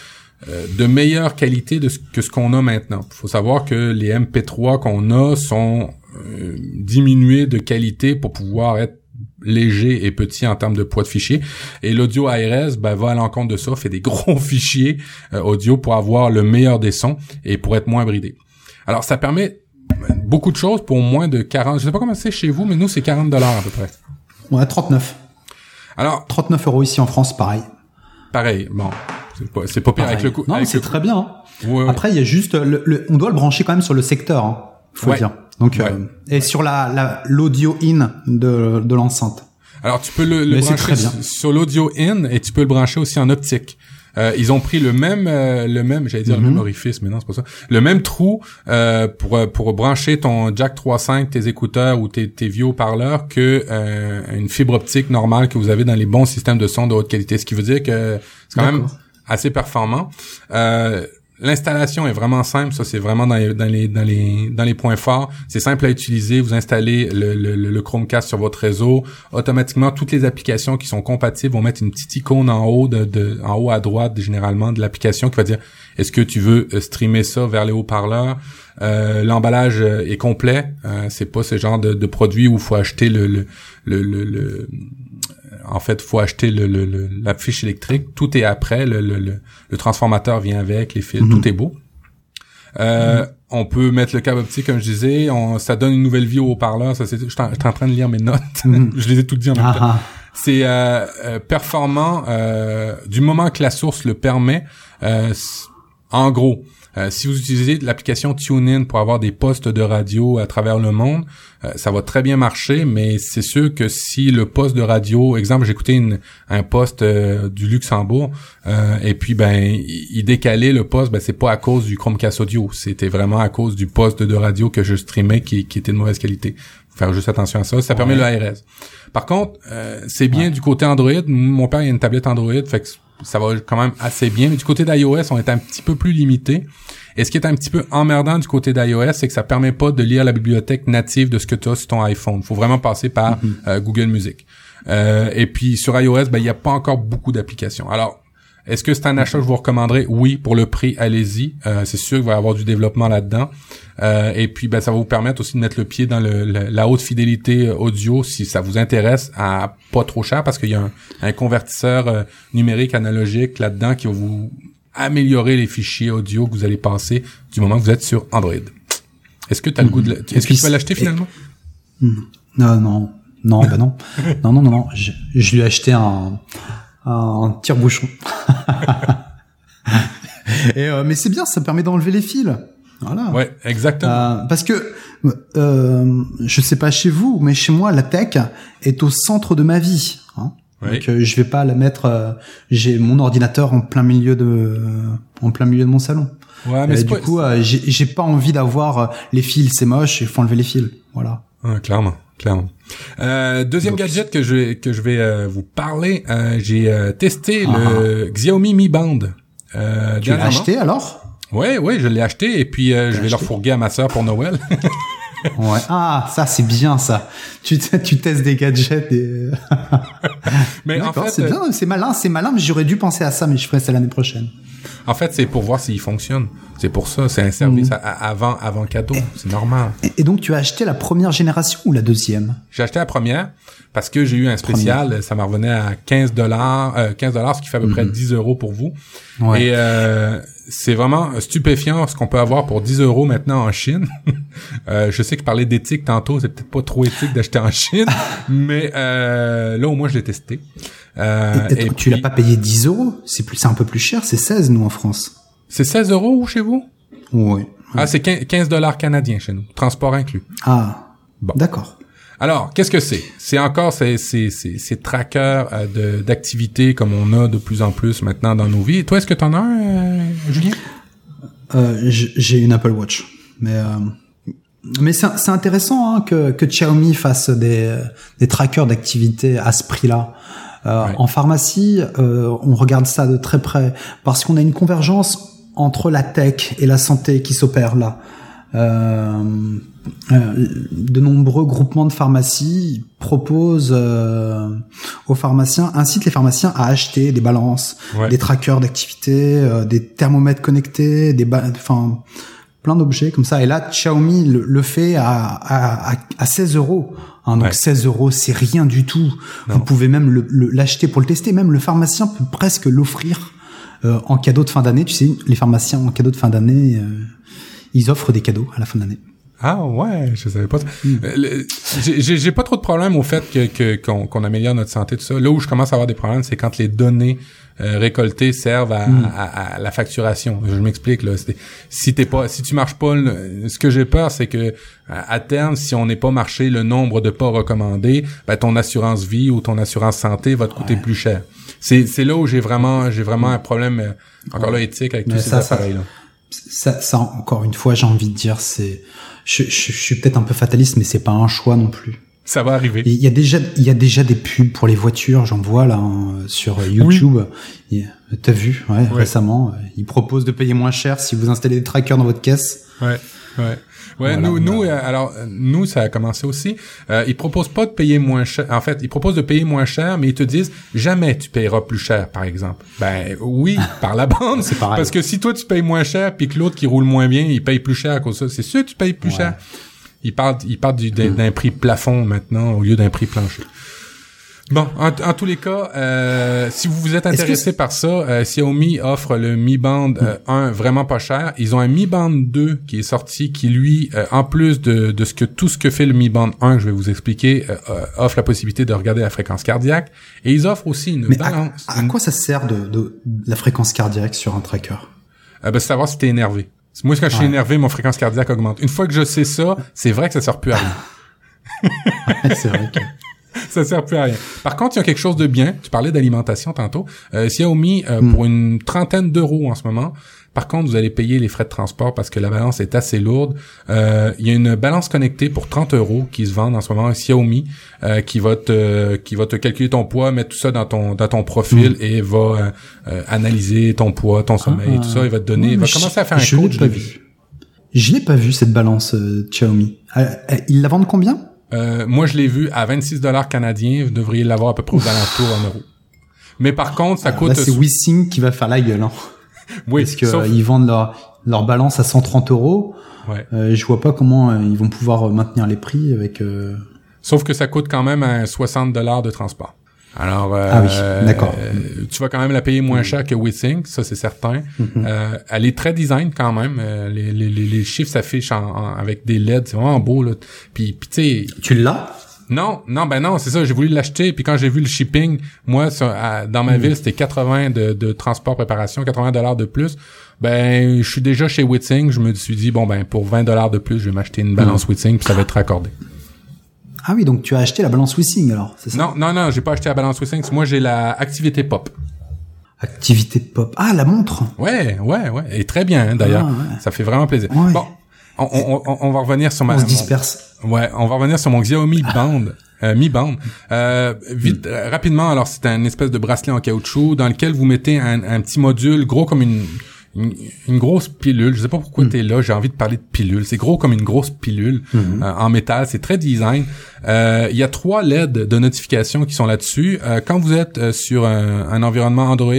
euh, de meilleure qualité de ce, que ce qu'on a maintenant. Il faut savoir que les MP3 qu'on a sont diminués de qualité pour pouvoir être léger et petit en termes de poids de fichier. Et l'audio ARS ben, va à l'encontre de ça, fait des gros fichiers euh, audio pour avoir le meilleur des sons et pour être moins bridé. Alors ça permet beaucoup de choses pour moins de 40. Je sais pas comment c'est chez vous, mais nous c'est 40 dollars à peu près. Ouais, 39. Alors 39 euros ici en France, pareil. Pareil. Bon, c'est pas, pire avec le coup. Non, c'est très bien. Hein. Après, il y a juste le, on doit le brancher quand même sur le secteur. Hein, faut dire. Donc euh, et sur la l'audio in de, de l'enceinte. Alors tu peux le, le brancher sur l'audio in et tu peux le brancher aussi en optique. Euh, ils ont pris le même euh, le même j'allais dire le même mhm. orifice mais non c'est pas ça le même trou euh, pour pour brancher ton jack 3.5 tes écouteurs ou tes, tes vieux haut-parleurs que euh, une fibre optique normale que vous avez dans les bons systèmes de son de haute qualité ce qui veut dire que c'est quand même assez performant. Euh, L'installation est vraiment simple, ça c'est vraiment dans les, dans les, dans les, dans les points forts. C'est simple à utiliser, vous installez le, le, le, Chromecast sur votre réseau, automatiquement toutes les applications qui sont compatibles vont mettre une petite icône en haut de, de en haut à droite généralement de l'application qui va dire est-ce que tu veux euh, streamer ça vers les haut-parleurs? Euh, L'emballage euh, est complet, euh, c'est pas ce genre de, de produit où il faut acheter le, le, le, le en fait, faut acheter le, le, la fiche électrique. Tout est après. Le, le, le transformateur vient avec, les fils. Mhm. Tout est beau. Euh. On peut mettre le câble optique, comme je disais. On, ça donne une nouvelle vie au haut-parleur. Ça, c'est, je suis en train de lire mes notes. Mhm. je les ai toutes dit en même temps. Ah, ah. C'est euh, euh, performant euh, du moment que la source le permet. en gros, euh, si vous utilisez l'application TuneIn pour avoir des postes de radio à travers le monde, euh, ça va très bien marcher, mais c'est sûr que si le poste de radio, exemple, j'écoutais un poste euh, du Luxembourg, et puis ben il décalait le poste, ben c'est pas à cause du Chromecast audio, c'était vraiment à cause du poste de radio que je streamais qui, qui était de mauvaise qualité. Faut faire juste attention à ça. Ça permet le ARS. Par contre, c'est bien du côté Android. Mon père il a une tablette Android, fait que ça va quand même assez bien. Mais du côté d'iOS, on est un petit peu plus limité. Et ce qui est un petit peu emmerdant du côté d'iOS, c'est que ça permet pas de lire la bibliothèque native de ce que tu as sur ton iPhone. Il faut vraiment passer par mm-hmm. euh, Google Music. Euh, et puis sur iOS, ben il n'y a pas encore beaucoup d'applications. Alors, est-ce que c'est un achat que je vous recommanderais Oui, pour le prix, allez-y. Euh, c'est sûr qu'il va y avoir du développement là-dedans. et puis, ben, ça va vous permettre aussi de mettre le pied dans le, la haute fidélité audio si ça vous intéresse à pas trop cher parce qu'il y a un, un convertisseur numérique analogique là-dedans qui va vous améliorer les fichiers audio que vous allez passer du moment que vous êtes sur Android. Est-ce que tu as le goût de est-ce que tu vas l'acheter finalement? Hmm. Non non non bah non. non non non non, je, lui ai acheté un un tire-bouchon. Et, euh, mais c'est bien, ça permet d'enlever les fils. Voilà. Ouais, exactement. Euh, parce que euh, je sais pas chez vous, mais chez moi, la tech est au centre de ma vie. Hein. Oui. Donc euh, je vais pas la mettre. J'ai mon ordinateur en plein milieu de, en plein milieu de mon salon. ouais, mais du coup, j'ai pas envie d'avoir les fils, c'est moche, il faut enlever les fils. Voilà. Ah, clairement, clairement. Euh, deuxième gadget que je vais, que je vais euh, vous parler, euh, j'ai testé le Xiaomi Mi Band. Euh, Ah. Tu l'as acheté alors? Ouais, ouais, je l'ai acheté et puis je vais le acheté. refourguer à ma sœur pour Noël. Ouais. Ah, ça c'est bien ça. Tu tu testes des gadgets. Et... mais en fait, c'est bien, c'est malin, c'est malin. Mais j'aurais dû penser à ça, mais je ferai ça l'année prochaine. En fait, c'est pour voir s'il fonctionne. C'est pour ça, c'est un service à- avant, avant cadeau. C'est normal. Et, donc tu as acheté la première génération ou la deuxième? J'ai acheté la première parce que j'ai eu un spécial. Ça m'en revenait à 15 dollars, euh, 15 dollars, ce qui fait à peu près 10 euros pour vous. Ouais. Et euh, c'est vraiment stupéfiant ce qu'on peut avoir pour 10 euros maintenant en Chine. Euh, je sais que parler d'éthique tantôt, c'est peut-être pas trop éthique d'acheter en Chine, mais euh, là au moins je l'ai testé. Euh, Et- et tu puis- l'as pas payé 10 euros C'est plus, c'est un peu plus cher. C'est 16 nous en France. C'est 16 euros chez vous? Oui. Ah, c'est 15 dollars canadiens chez nous, transport inclus. Ah. Bon. D'accord. Alors, qu'est-ce que c'est? C'est encore ces ces ces, ces trackers euh, d'activités comme on a de plus en plus maintenant dans nos vies. Et toi, est-ce que t'en as un, euh, Julien? Euh, j'ai une Apple Watch, mais euh, mais c'est intéressant hein, que que Xiaomi fasse des des trackers d'activité à ce prix-là. Euh, Ouais. En pharmacie, euh, on regarde ça de très près parce qu'on a une convergence entre la tech et la santé qui s'opère là. Euh, de nombreux groupements de pharmacies proposent euh, aux pharmaciens, incitent les pharmaciens à acheter des balances, Ouais. des trackers d'activité, euh, des thermomètres connectés, des enfin plein d'objets comme ça. Et là, Xiaomi le, le fait à, à, à, à 16 euros. Hein, donc Ouais. 16 euros, c'est rien du tout. Non. Vous pouvez même le- le- l'acheter pour le tester. Même le pharmacien peut presque l'offrir euh, en cadeau de fin d'année. Tu sais, les pharmaciens en cadeau de fin d'année, euh, ils offrent des cadeaux à la fin d'année. Ah ouais, je savais pas. Hmm. Euh, j'ai- pas trop de problème au fait que qu'on qu'on améliore notre santé tout ça. Là où je commence à avoir des problèmes, c'est quand les données euh, récoltées servent à, Hmm. à- à la facturation. Je m'explique là. Si t'es pas, si tu marches pas, le- ce que j'ai peur, c'est que à terme, si on n'est pas marché le nombre de pas recommandés, ben, ton assurance vie ou ton assurance santé va te coûter plus cher. C'est c'est là où j'ai vraiment j'ai vraiment un problème euh, encore là éthique avec tous Mais ces ça, ça- appareils là. Ça, ça, encore une fois, j'ai envie de dire, c'est, je, je, je suis peut-être un peu fataliste, mais c'est pas un choix non plus. Ça va arriver. Il y a déjà, il y a déjà des pubs pour les voitures, j'en vois là hein, sur YouTube. T'as vu, ouais, récemment, euh, ils proposent de payer moins cher si vous installez des trackers dans votre caisse. Ouais, ouais. Ouais, Voilà, nous, nous, euh, alors, euh, nous, ça a commencé aussi. Euh, ils proposent pas de payer moins cher. En fait, ils proposent de payer moins cher, mais ils te disent jamais tu payeras plus cher, par exemple. Ben oui, par la bande. C'est pareil. Parce que si toi tu payes moins cher, puis que l'autre qui roule moins bien, il paye plus cher à cause de ça, c'est sûr que tu payes plus Ouais. cher. Ils parlent, ils parlent du- d'un d'un prix plafond maintenant au lieu d'un prix plancher. Bon, en, en tous les cas, euh, si vous vous êtes que intéressé par ça, euh, Xiaomi offre le Mi Band euh, 1 vraiment pas cher. Ils ont un Mi Band 2 qui est sorti, qui lui, euh, en plus de, de ce que tout ce que fait le Mi Band 1, que je vais vous expliquer, euh, euh, offre la possibilité de regarder la fréquence cardiaque. Et ils offrent aussi une Mais balance. à une- quoi ça sert de, de, la fréquence cardiaque sur un tracker? Ben, c'est savoir si t'es énervé. Moi, quand je suis Ouais. énervé, mon fréquence cardiaque augmente. Une fois que je sais ça, c'est vrai que ça sert plus à rien. C'est vrai que. ça sert plus à rien. Par contre, il y a quelque chose de bien. Tu parlais d'alimentation tantôt. Euh, Xiaomi, euh, Hmm. pour une trentaine d'euros en ce moment. Par contre, vous allez payer les frais de transport parce que la balance est assez lourde. Euh, il y a une balance connectée pour 30 euros qui se vend en ce moment Xiaomi, euh, qui va te qui va te calculer ton poids, mettre tout ça dans ton dans ton profil Hmm. et va euh, euh, analyser ton poids, ton sommeil, et tout ça. Il va te donner, il va commencer à faire un coach pas de vie. vu. Je l'ai pas vu cette balance euh, Xiaomi. Euh, euh, ils la vendent combien? Euh, moi, je l'ai vu à 26 dollars canadiens. Vous devriez l'avoir à peu près aux alentours en euros. Mais par contre, ça coûte... Là, c'est WeSing qui va faire la gueule. Hein. oui, Parce que sauf- euh, ils vendent leur, leur balance à 130 euros. ouais. Euh, je vois pas comment euh, ils vont pouvoir maintenir les prix avec. euh, Sauf que ça coûte quand même un 60 dollars de transport. Alors, euh, Ah oui, d'accord. euh, tu vas quand même la payer moins cher que WeSync, ça c'est certain. Mhm. Euh, elle est très design quand même. Euh, les, les, les, les chiffres s'affichent en, en- avec des LED, c'est vraiment beau là. Puis, puis tu sais, Tu l'as? Non, non, ben non, c'est ça. J'ai voulu l'acheter, puis quand j'ai vu le shipping, moi, dans ma ville, c'était 80 de, de transport préparation, 80 dollars de plus. Ben, je suis déjà chez Witsing. Je me suis dit bon ben pour 20 dollars de plus, je vais m'acheter une balance Witsing, puis ça va être raccordé. Ah oui, donc tu as acheté la balance Wissing alors, c'est ça? Non, non, non, j'ai pas acheté la balance Wissing. Moi, j'ai la activité pop. Activité pop. Ah, la montre. Ouais, ouais, ouais. Et très bien hein, d'ailleurs. Ah, ça fait vraiment plaisir. Bon, on, on, on, va revenir sur ma. On se disperse. ouais, on va revenir sur mon Xiaomi Band. Euh, Mi Band. Euh, vite, euh, rapidement. Alors, c'est un espèce de bracelet en caoutchouc dans lequel vous mettez un, un petit module gros comme une une, grosse pilule. Je sais pas pourquoi mm. tu es là. J'ai envie de parler de pilule. C'est gros comme une grosse pilule mm-hmm. euh, en métal. C'est très design. Euh, il y a trois LED de notification qui sont là-dessus. Euh, quand vous êtes euh, sur un, un, environnement Android,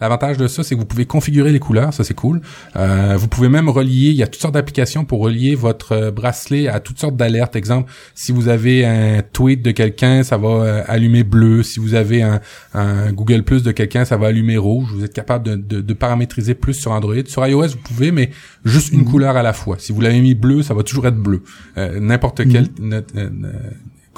l'avantage de ça, c'est que vous pouvez configurer les couleurs. Ça, c'est cool. vous pouvez même relier. Il y a toutes sortes d'applications pour relier votre bracelet à toutes sortes d'alertes. Exemple, si vous avez un tweet de quelqu'un, ça va allumer bleu. Si vous avez un, un Google Plus de quelqu'un, ça va allumer rouge. Vous êtes capable de, de, de paramétriser plus sur Android. Sur iOS, vous pouvez, mais juste une mm-hmm. couleur à la fois. Si vous l'avez mis bleu, ça va toujours être bleu. N'importe quel mm-hmm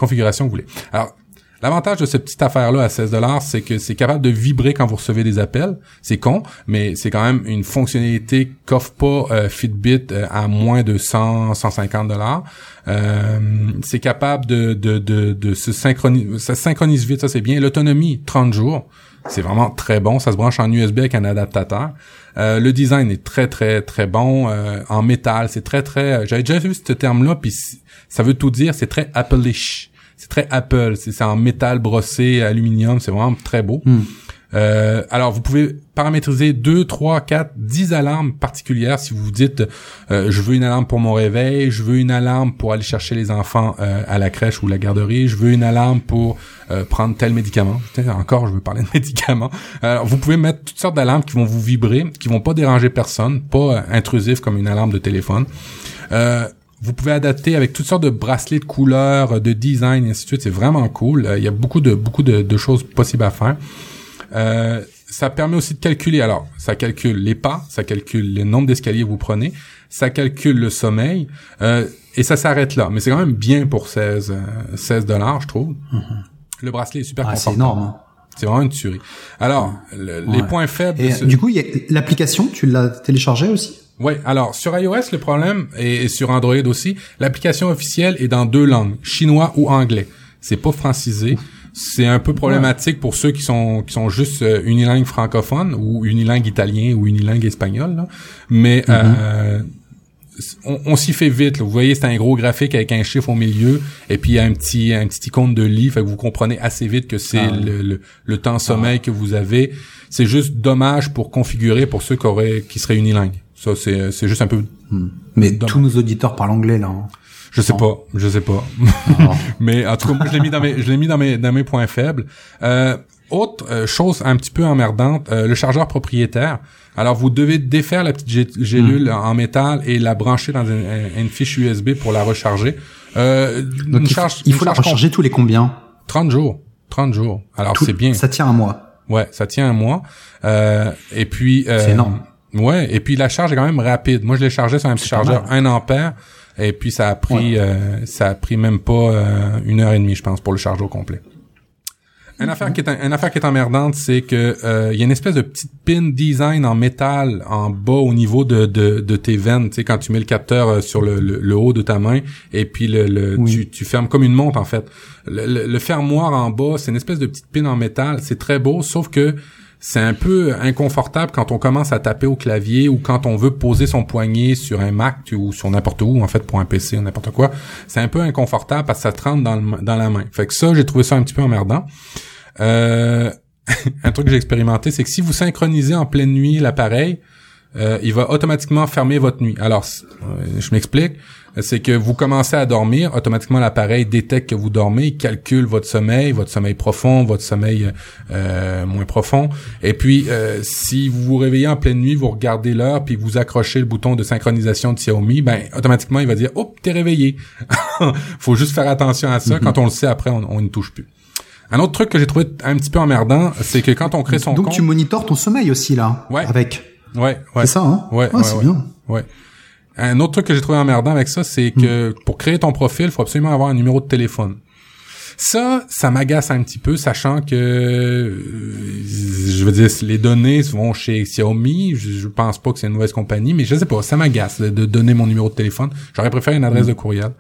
configuration que vous voulez. Alors, L'avantage de cette petite affaire-là à 16 dollars, c'est que c'est capable de vibrer quand vous recevez des appels. C'est con, mais c'est quand même une fonctionnalité qu'offre pas euh, Fitbit euh, à moins de 100, 150 dollars. Euh, c'est capable de, de, de, de, se synchroniser, ça synchronise vite, ça c'est bien. L'autonomie, 30 jours. C'est vraiment très bon. Ça se branche en USB avec un adaptateur. le design est très très très bon en métal. C'est très très. J'avais déjà vu ce terme-là, puis ça veut tout dire. C'est très Apple-ish c'est très Apple. C'est en métal brossé, aluminium. C'est vraiment très beau. Hmm. Euh, alors, vous pouvez paramétriser 2, 3, 4, 10 alarmes particulières si vous vous dites euh, je veux une alarme pour mon réveil, je veux une alarme pour aller chercher les enfants euh, à la crèche ou la garderie, je veux une alarme pour prendre tel médicament. Encore, je veux parler de médicaments. Alors, vous pouvez mettre toutes sortes d'alarmes qui vont vous vibrer, qui vont pas déranger personne, pas intrusif comme une alarme de téléphone. Vous pouvez adapter avec toutes sortes de bracelets de couleurs, de design, et ainsi de suite. C'est vraiment cool. Euh, il y a beaucoup de beaucoup de, choses possibles à faire. Euh, ça permet aussi de calculer. Alors, ça calcule les pas, ça calcule le nombre d'escaliers que vous prenez, ça calcule le sommeil, euh, et ça s'arrête là. Mais c'est quand même bien pour 16 16 dollars, je trouve. Mm-hmm. Le bracelet est super ah, C'est énorme. Hein. C'est vraiment une tuerie. Alors, les points faibles. Et, Du coup, l'application, tu l'as téléchargée aussi? Oui, alors sur iOS, le problème, et, sur Android aussi, l'application officielle est dans deux langues, chinois ou anglais. C'est pas francisé. C'est un peu problématique pour ceux qui sont qui sont juste euh, unilingue francophone ou unilingue italien ou unilingue espagnol. Là. Mais euh, on, on s'y fait vite. Vous voyez, c'est un gros graphique avec un chiffre au milieu et puis un petit un petit icône de lit. Fait que vous comprenez assez vite que c'est ah. le, le, temps sommeil que vous avez. C'est juste dommage pour configurer pour ceux qui auraient qui seraient unilingues. Ça, c'est, c'est juste un peu. Hmm. Mais tous nos auditeurs parlent anglais là. Hein. Je sais pas, je sais pas. Mais en tout cas, moi, je l'ai mis dans mes, je l'ai mis dans mes, dans mes points faibles. Euh, autre euh, chose un petit peu emmerdante, euh, le chargeur propriétaire. Alors, vous devez défaire la petite gélule hmm. en métal et la brancher dans une, fiche USB pour la recharger. Euh, Donc, il, charge, il faut la recharger tous les combien? 30 jours. 30 jours. Alors, c'est bien. Ça tient un mois. Ouais, ça tient un mois. Euh, et puis... Euh, c'est énorme. Ouais, et puis la charge est quand même rapide. Moi, je l'ai chargé sur un petit chargeur 1 ampère, et puis ça a pris, euh, ça a pris même pas euh, une heure et demie, je pense, pour le charger au complet. Une affaire qui est une affaire qui est emmerdante, c'est que euh, il y a une espèce de petite pin design en métal en bas au niveau de, de, de tes veines, tu sais quand tu mets le capteur sur le, le, haut de ta main et puis le, le tu, tu, fermes comme une montre en fait. Le, le fermoir en bas, c'est une espèce de petite pin en métal, c'est très beau, sauf que c'est un peu inconfortable quand on commence à taper au clavier ou quand on veut poser son poignet sur un Mac ou sur n'importe où, en fait, pour un PC ou n'importe quoi. C'est un peu inconfortable parce que ça te dans la main. Fait que ça, j'ai trouvé ça un petit peu emmerdant. Euh, un truc que j'ai expérimenté, c'est que si vous synchronisez en pleine nuit l'appareil, euh, il va automatiquement fermer votre nuit. Alors, euh, je m'explique c'est que vous commencez à dormir, automatiquement l'appareil détecte que vous dormez, il calcule votre sommeil, votre sommeil profond, votre sommeil euh, moins profond. Et puis, euh, si vous vous réveillez en pleine nuit, vous regardez l'heure, puis vous accrochez le bouton de synchronisation de Xiaomi, ben automatiquement il va dire, oh, t'es réveillé. Faut juste faire attention à ça. Mm-hmm. Quand on le sait, après, on, ne touche plus. Un autre truc que j'ai trouvé un petit peu emmerdant, c'est que quand on crée son Donc tu monitores ton sommeil aussi là, ouais. avec. Ouais, ouais. C'est ça, hein? Ouais, ouais, c'est bien. Ouais. Un autre truc que j'ai trouvé emmerdant avec ça, c'est que pour créer ton profil, il faut absolument avoir un numéro de téléphone. Ça, ça m'agace un petit peu, sachant que, euh, je veux dire, les données vont chez Xiaomi. Je, je pense pas que c'est une mauvaise compagnie, mais je sais pas, ça m'agace de, de donner mon numéro de téléphone. J'aurais préféré une adresse de courriel.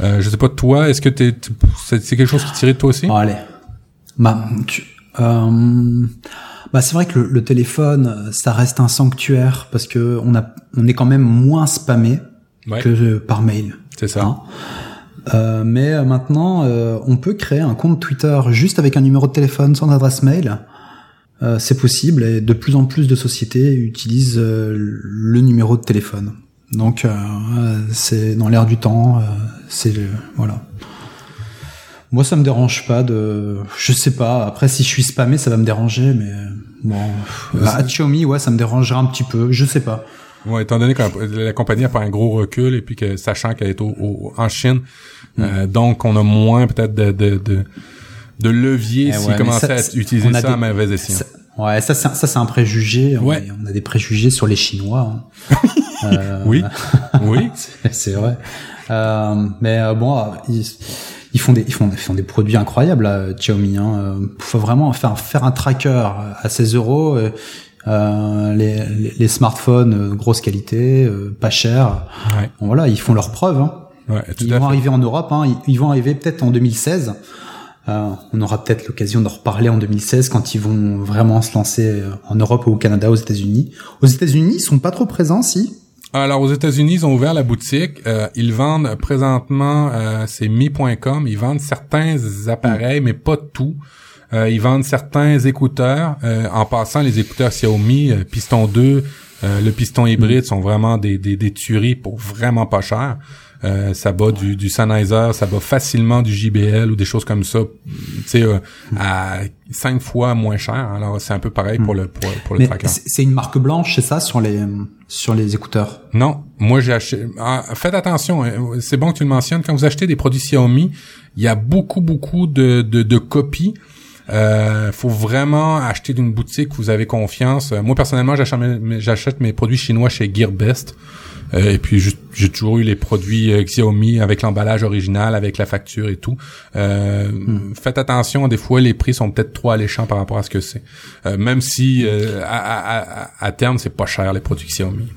Euh, je sais pas toi, est-ce que t'es, t'es- c'est c'est quelque chose qui tirait de toi aussi? Bon, allez. Bah, tu- euh, bah, c'est vrai que le, le téléphone, ça reste un sanctuaire parce que on a, on est quand même moins spammé Ouais, que par mail. c'est ça. hein. Euh, mais euh, maintenant, euh, on peut créer un compte Twitter juste avec un numéro de téléphone sans adresse mail. Euh, c'est possible et de plus en plus de sociétés utilisent euh, le numéro de téléphone. Donc euh, euh, c'est dans l'air du temps. euh, c'est voilà. Moi, ça me dérange pas de. Je sais pas. Après, si je suis spammé, ça va me déranger, mais bon. Euh, À Xiaomi, ouais, ça me dérangera un petit peu. Je sais pas. Ouais, étant donné que la, compagnie a pas un gros recul et puis que sachant qu'elle est au, au- en Chine, Mm. euh, donc on a moins peut-être de de, de, de levier Eh s'ils ouais, commençaient ça, à utiliser ça des- à mauvais escient. Ça- ouais, ça, c'est un- ça, c'est un préjugé. Ouais. on a des préjugés sur les Chinois. hein. Euh, Oui, oui. c'est- vrai. Euh, mais euh, bon, euh, ils, ils font des, ils font, ils font des produits incroyables, là, Xiaomi. Hein. Euh, faut vraiment faire, faire un tracker à 16 euros. euh, euh, les, les, les smartphones, euh, grosse qualité, euh, pas cher. Ouais, Bon, voilà, ils font leurs preuves. Hein. ouais, Ils vont fait. arriver en Europe, hein, ils, ils vont arriver peut-être en 2016. Euh, on aura peut-être l'occasion d'en reparler en 2016 quand ils vont vraiment se lancer en Europe ou au Canada, aux États-Unis. Aux États-Unis, ils sont pas trop présents, si? Alors aux États-Unis, ils ont ouvert la boutique. Euh, ils vendent présentement, euh, c'est mi.com. Ils vendent certains appareils, mais pas tout. Euh, ils vendent certains écouteurs. Euh, en passant, les écouteurs Xiaomi euh, Piston 2, euh, le piston hybride sont vraiment des, des, des tueries pour vraiment pas cher. Euh, ça bat du, du Sennheiser, ça bat facilement du JBL ou des choses comme ça, tu sais, euh, à cinq fois moins cher. Alors c'est un peu pareil pour le pour, pour le Mais tracker. c'est c'est une marque blanche, c'est ça, sur les sur les écouteurs? Non, moi j'ai acheté. ah, faites attention, hein, c'est bon que tu le mentionnes. Quand vous achetez des produits Xiaomi, il y a beaucoup beaucoup de de, de copies. Euh, faut vraiment acheter d'une boutique où vous avez confiance. Euh, Moi personnellement, j'achète mes, produits chinois chez Gearbest. Euh, et puis j'ai toujours eu les produits euh, Xiaomi avec l'emballage original, avec la facture et tout. Euh, Faites attention, des fois les prix sont peut-être trop alléchants par rapport à ce que c'est. Euh, même si euh, à, à, à, à terme c'est pas cher les produits Xiaomi.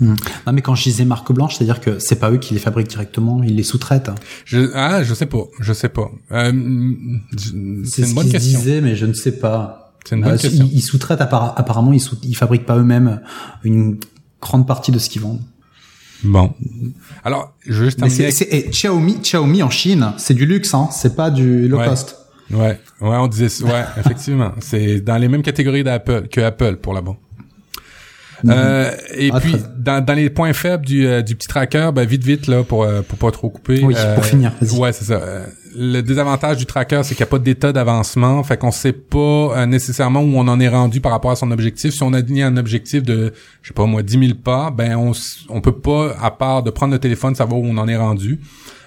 Non, mais quand je disais marque blanche, c'est-à-dire que c'est pas eux qui les fabriquent directement, ils les sous-traitent. Je, ah, je sais pas, je sais pas. Euh, c'est ce une bonne qu'ils question. disaient, mais je ne sais pas. C'est une bonne Euh, question. Ils, ils sous-traitent apparemment, ils, sous, ils fabriquent pas eux-mêmes une grande partie de ce qu'ils vendent. Bon. Alors, je veux juste Mais avec- et Xiaomi, Xiaomi en Chine, c'est du luxe, hein. C'est pas du low Ouais. cost. Ouais, ouais, on disait, ouais, effectivement, c'est dans les mêmes catégories d'Apple que Apple pour là-bas. Euh, et Ah, puis dans, dans les points faibles du, euh, du petit tracker, ben vite vite là pour euh, pour pas trop couper. Oui, euh, pour finir, vas-y. Ouais, c'est ça. Euh, le désavantage du tracker, c'est qu'il n'y a pas d'état d'avancement, fait qu'on sait pas euh, nécessairement où on en est rendu par rapport à son objectif. Si on a donné un objectif de, je sais pas moi, 10 000 pas, ben on on peut pas, à part de prendre le téléphone, savoir où on en est rendu.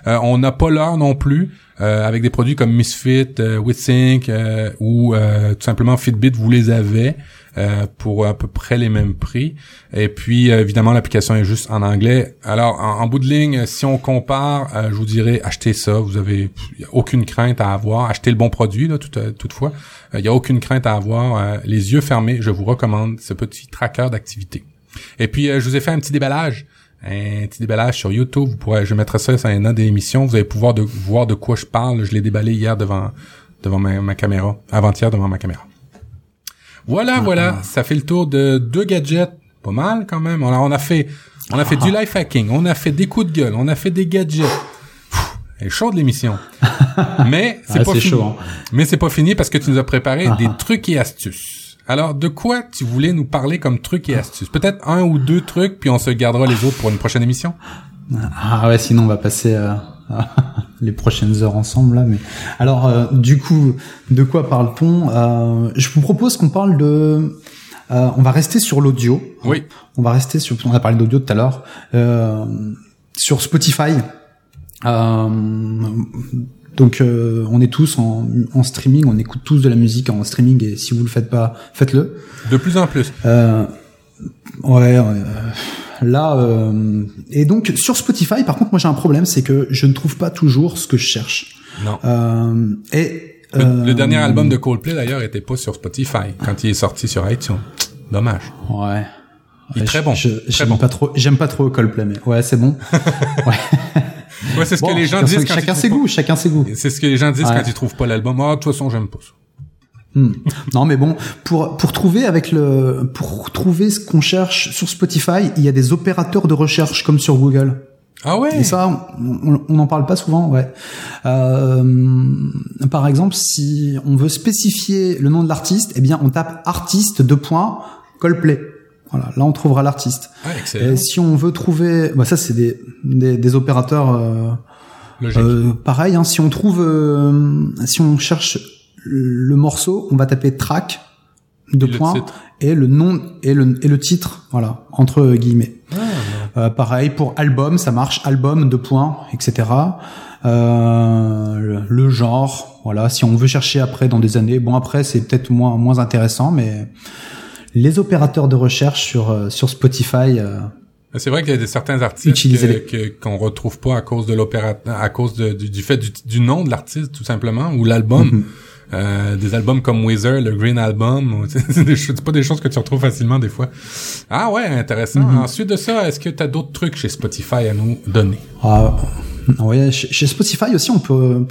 Euh, on n'a pas l'heure non plus. euh, avec des produits comme Misfit, euh, WithSync euh, ou euh, tout simplement Fitbit, vous les avez euh, pour à peu près les mêmes prix. Et puis euh, évidemment l'application est juste en anglais. Alors en, en bout de ligne, si on compare, euh, je vous dirais achetez ça. Vous avez aucune crainte à avoir. Achetez le bon produit là, tout, euh, toutefois. Il y a aucune crainte à avoir. Les yeux fermés, je vous recommande ce petit tracker d'activité. Et puis je vous ai fait un petit déballage un petit déballage sur YouTube. Vous pourrez, je mettrai ça sur un an d'émission. Vous allez pouvoir de, voir de quoi je parle. Je l'ai déballé hier devant devant ma caméra, avant-hier devant ma caméra. Voilà, voilà, ça fait le tour de deux gadgets, pas mal quand même. On a, on a fait, on a fait du life hacking, on a fait des coups de gueule, on a fait des gadgets. Pfff, Elle est chaude l'émission. Mais c'est Ah, pas c'est fini. chaud, hein. Mais c'est pas fini parce que tu nous as préparé Ah, des ah. trucs et astuces. Alors, de quoi tu voulais nous parler comme trucs et astuces? Peut-être un ou deux trucs, puis on se gardera les autres pour une prochaine émission? Ah ouais, sinon on va passer euh, les prochaines heures ensemble là. Mais alors, euh, du coup, de quoi parle-t-on Euh, Je vous propose qu'on parle de. euh, on va rester sur l'audio. Oui. On va rester sur. On a parlé d'audio tout à l'heure. Euh, sur Spotify. Euh, donc, euh, on est tous en, en streaming. On écoute tous de la musique en streaming. Et si vous le faites pas, faites-le. De plus en plus. Euh, ouais, euh, là euh, et donc sur Spotify, par contre, moi j'ai un problème, c'est que je ne trouve pas toujours ce que je cherche. Non. Euh, et Le, euh, le dernier album de Coldplay d'ailleurs était pas sur Spotify quand il est sorti sur iTunes. Dommage. Ouais. Il est très bon. J'aime bon. pas trop. J'aime pas trop Coldplay, mais ouais, c'est bon. ouais. Ouais, c'est ce que les gens chacun, disent quand chacun ils ses trouvent goûts, chacun ses goûts. C'est ce que les gens disent Ouais. quand ils trouvent pas l'album. Ah, de toute façon, j'aime pas ça. Hmm. Non, mais bon, pour pour trouver avec le pour trouver ce qu'on cherche sur Spotify, il y a des opérateurs de recherche comme sur Google. Ah ouais. Et ça, on n'en parle pas souvent, ouais. Euh, par exemple, si on veut spécifier le nom de l'artiste, eh bien, on tape artiste de points Coldplay. Voilà, là, on trouvera l'artiste. Ah, excellent. Et si on veut trouver, bah ça, c'est des, des des opérateurs. Euh, euh, pareil, hein, si on trouve, euh, si on cherche le morceau, on va taper track de points et le nom et le et le titre, voilà, entre guillemets. Ah, Euh, pareil pour album, ça marche album de points, etc. Euh, le, le genre, voilà. Si on veut chercher après dans des années, bon après c'est peut-être moins moins intéressant, mais les opérateurs de recherche sur euh, sur Spotify. euh, C'est vrai qu'il y a des, certains artistes qu'on retrouve pas à cause de l'opérateur, à cause de- du, du fait du, du nom de l'artiste tout simplement ou l'album. Mhm. Euh, des albums comme Weezer, le Green Album, c'est pas des choses que tu retrouves facilement des fois. Ah ouais, intéressant. Mhm. Ensuite de ça, est-ce que tu as d'autres trucs chez Spotify à nous donner? Ah, ouais, chez, Spotify aussi, on peut,